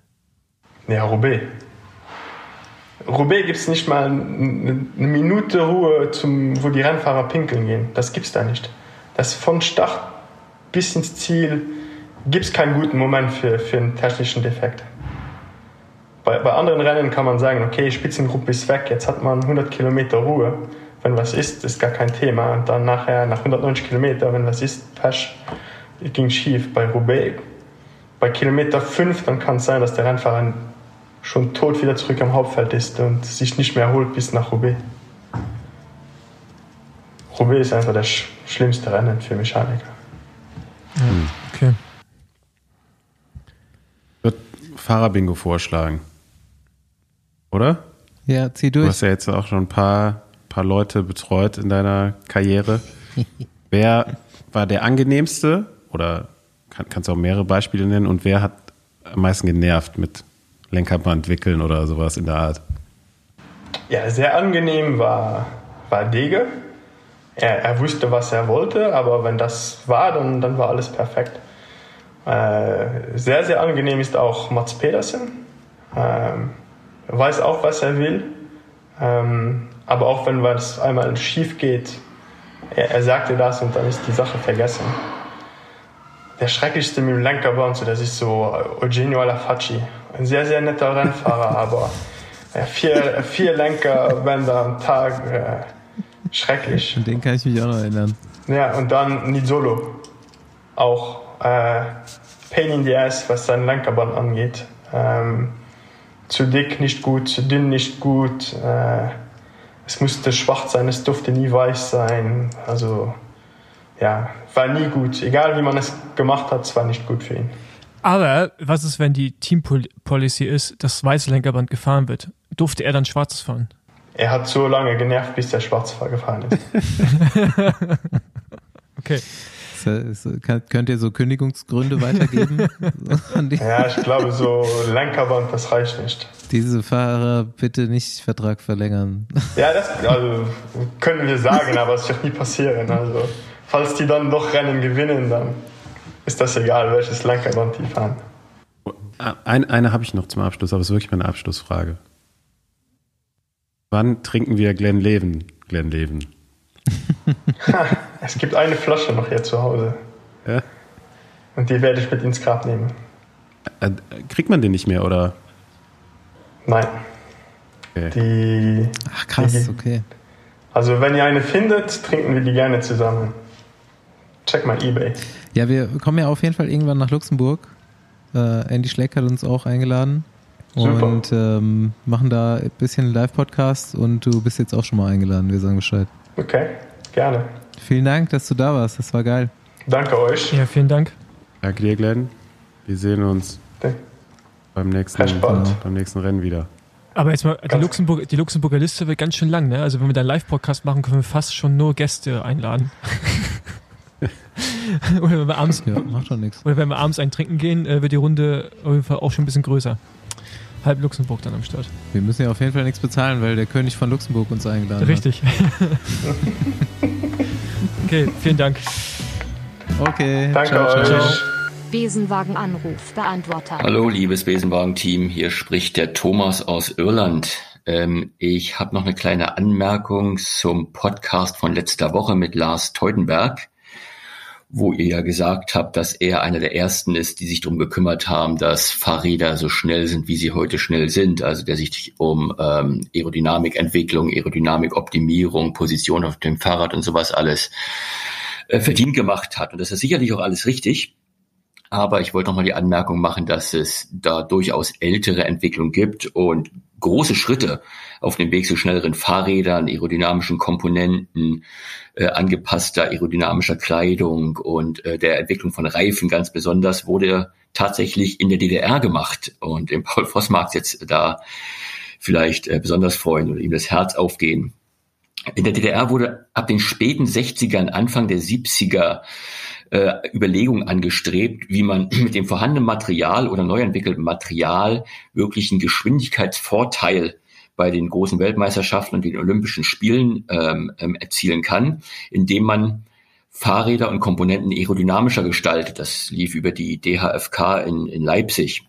Ja, Roubaix. Roubaix gibt es nicht mal eine Minute Ruhe, zum, wo die Rennfahrer pinkeln gehen. Das gibt es da nicht. Das von Start bis ins Ziel gibt es keinen guten Moment für, für einen technischen Defekt. Bei, bei anderen Rennen kann man sagen, okay, Spitzengruppe ist weg, jetzt hat man 100 Kilometer Ruhe wenn was ist, ist gar kein Thema. Und dann nachher, nach 190 Kilometern, wenn was ist, Pech, ging schief bei Roubaix. Bei Kilometer 5, dann kann es sein, dass der Rennfahrer schon tot wieder zurück am Hauptfeld ist und sich nicht mehr erholt bis nach Roubaix. Roubaix ist einfach das schlimmste Rennen für Mechaniker. Ja, okay. Wird Fahrerbingo vorschlagen. Oder? Ja, zieh durch. Du hast ja jetzt auch schon ein paar paar Leute betreut in deiner Karriere. wer war der angenehmste oder kann, kannst du auch mehrere Beispiele nennen und wer hat am meisten genervt mit Lenkerband wickeln oder sowas in der Art? Ja, sehr angenehm war, war Dege. Er, er wusste, was er wollte, aber wenn das war, dann, dann war alles perfekt. Äh, sehr, sehr angenehm ist auch Mats Pedersen. Ähm, weiß auch, was er will. Ähm, aber auch wenn was einmal schief geht, er, er sagte das und dann ist die Sache vergessen. Der schrecklichste mit dem Lenkerband, das ist so Eugenio Alafacci. Ein sehr, sehr netter Rennfahrer, aber ja, vier, vier Lenkerbänder am Tag, äh, schrecklich. An den kann ich mich auch noch erinnern. Ja, und dann Nizolo. Auch äh, Pain in the Ass, was sein Lenkerband angeht. Ähm, zu dick nicht gut, zu dünn nicht gut. Äh, es musste schwarz sein, es durfte nie weiß sein. Also ja, war nie gut. Egal wie man es gemacht hat, es war nicht gut für ihn. Aber was ist, wenn die Team Policy ist, dass weiße Lenkerband gefahren wird? Durfte er dann schwarzes fahren? Er hat so lange genervt, bis der schwarz gefahren ist. okay. Könnt ihr so Kündigungsgründe weitergeben? ja, ich glaube, so Lenkerband, das reicht nicht. Diese Fahrer bitte nicht Vertrag verlängern. Ja, das also, können wir sagen, aber es wird nie passieren. Also, falls die dann doch Rennen gewinnen, dann ist das egal, welches Lenkerband die fahren. Eine, eine habe ich noch zum Abschluss, aber es ist wirklich meine Abschlussfrage. Wann trinken wir Glenn Leven? Glenn Leven. es gibt eine Flasche noch hier zu Hause. Ja? Und die werde ich mit ins Grab nehmen. Äh, kriegt man den nicht mehr, oder? Nein. Okay. Die, Ach krass, die, okay. Also wenn ihr eine findet, trinken wir die gerne zusammen. Check mal Ebay. Ja, wir kommen ja auf jeden Fall irgendwann nach Luxemburg. Äh, Andy Schleck hat uns auch eingeladen. Super. Und ähm, machen da ein bisschen Live-Podcast und du bist jetzt auch schon mal eingeladen, wir sagen Bescheid. Okay, gerne. Vielen Dank, dass du da warst. Das war geil. Danke euch. Ja, vielen Dank. Danke dir, Glenn. Wir sehen uns beim nächsten, beim nächsten Rennen wieder. Aber jetzt mal, die, Luxemburg, die Luxemburger Liste wird ganz schön lang, ne? Also wenn wir da einen Live-Podcast machen, können wir fast schon nur Gäste einladen. oder wenn wir abends, ja, macht doch nichts. Oder wenn wir abends ein Trinken gehen, äh, wird die Runde auf jeden Fall auch schon ein bisschen größer halb Luxemburg dann am Start. Wir müssen ja auf jeden Fall nichts bezahlen, weil der König von Luxemburg uns eingeladen Richtig. hat. Richtig. okay, vielen Dank. Okay. Danke ciao, euch. Ciao. Besenwagen-Anruf, Beantworter. Hallo, liebes Besenwagen-Team. Hier spricht der Thomas aus Irland. Ähm, ich habe noch eine kleine Anmerkung zum Podcast von letzter Woche mit Lars Teutenberg. Wo ihr ja gesagt habt, dass er einer der ersten ist, die sich darum gekümmert haben, dass Fahrräder so schnell sind, wie sie heute schnell sind. Also der sich um ähm, Aerodynamikentwicklung, Aerodynamikoptimierung, Position auf dem Fahrrad und sowas alles äh, verdient gemacht hat. Und das ist sicherlich auch alles richtig. Aber ich wollte noch mal die Anmerkung machen, dass es da durchaus ältere Entwicklung gibt und große Schritte auf dem Weg zu schnelleren Fahrrädern, aerodynamischen Komponenten, äh, angepasster aerodynamischer Kleidung und äh, der Entwicklung von Reifen ganz besonders wurde tatsächlich in der DDR gemacht. Und dem Paul Voss mag jetzt da vielleicht äh, besonders freuen oder ihm das Herz aufgehen. In der DDR wurde ab den späten 60ern, Anfang der 70er äh, Überlegungen angestrebt, wie man mit dem vorhandenen Material oder neu entwickelten Material wirklich einen Geschwindigkeitsvorteil bei den großen Weltmeisterschaften und den Olympischen Spielen ähm, ähm, erzielen kann, indem man Fahrräder und Komponenten aerodynamischer gestaltet. Das lief über die DHFK in, in Leipzig.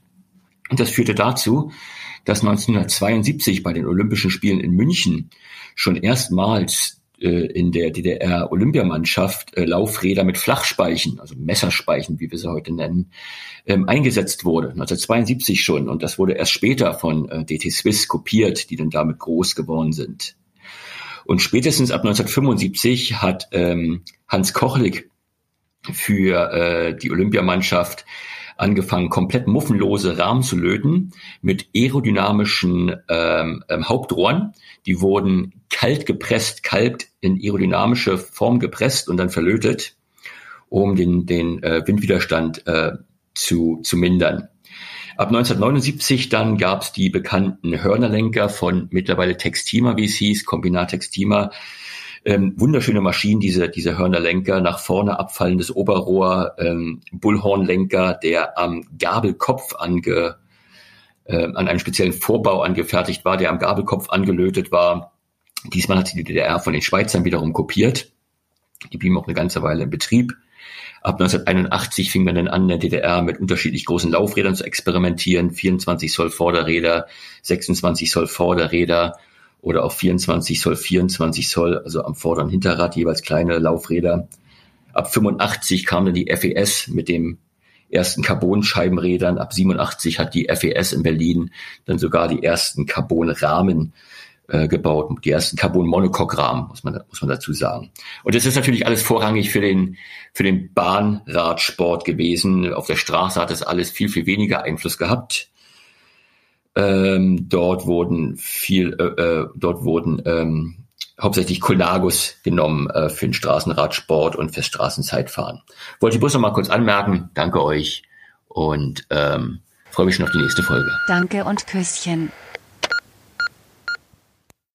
Und das führte dazu, dass 1972 bei den Olympischen Spielen in München schon erstmals in der DDR-Olympiamannschaft äh, Laufräder mit Flachspeichen, also Messerspeichen, wie wir sie heute nennen, ähm, eingesetzt wurde. 1972 schon. Und das wurde erst später von äh, DT Swiss kopiert, die dann damit groß geworden sind. Und spätestens ab 1975 hat ähm, Hans Kochlik für äh, die Olympiamannschaft angefangen, komplett muffenlose Rahmen zu löten mit aerodynamischen ähm, ähm, Hauptrohren. Die wurden kalt gepresst, kalt in aerodynamische Form gepresst und dann verlötet, um den, den äh, Windwiderstand äh, zu, zu mindern. Ab 1979 dann gab es die bekannten Hörnerlenker von mittlerweile Textima, wie es hieß, Kombinat Textima, ähm, wunderschöne Maschinen, diese, diese Hörnerlenker, nach vorne abfallendes Oberrohr, ähm, Bullhornlenker, der am Gabelkopf ange, äh, an einem speziellen Vorbau angefertigt war, der am Gabelkopf angelötet war. Diesmal hat die DDR von den Schweizern wiederum kopiert. Die blieben auch eine ganze Weile in Betrieb. Ab 1981 fing man dann an, in der DDR mit unterschiedlich großen Laufrädern zu experimentieren. 24 Zoll Vorderräder, 26 Zoll Vorderräder oder auch 24 Zoll, 24 Zoll, also am Vorder- und Hinterrad jeweils kleine Laufräder. Ab 85 kam dann die FES mit dem ersten Carbon-Scheibenrädern. Ab 87 hat die FES in Berlin dann sogar die ersten Carbon-Rahmen äh, gebaut, die ersten Carbon-Monocoque-Rahmen, muss man, muss man dazu sagen. Und das ist natürlich alles vorrangig für den, für den Bahnradsport gewesen. Auf der Straße hat das alles viel, viel weniger Einfluss gehabt. Ähm, dort wurden viel, äh, äh, dort wurden ähm, hauptsächlich Colnagus genommen äh, für den Straßenradsport und fürs Straßenzeitfahren. Wollte ich bloß noch mal kurz anmerken. Danke euch und ähm, freue mich schon auf die nächste Folge. Danke und Küsschen.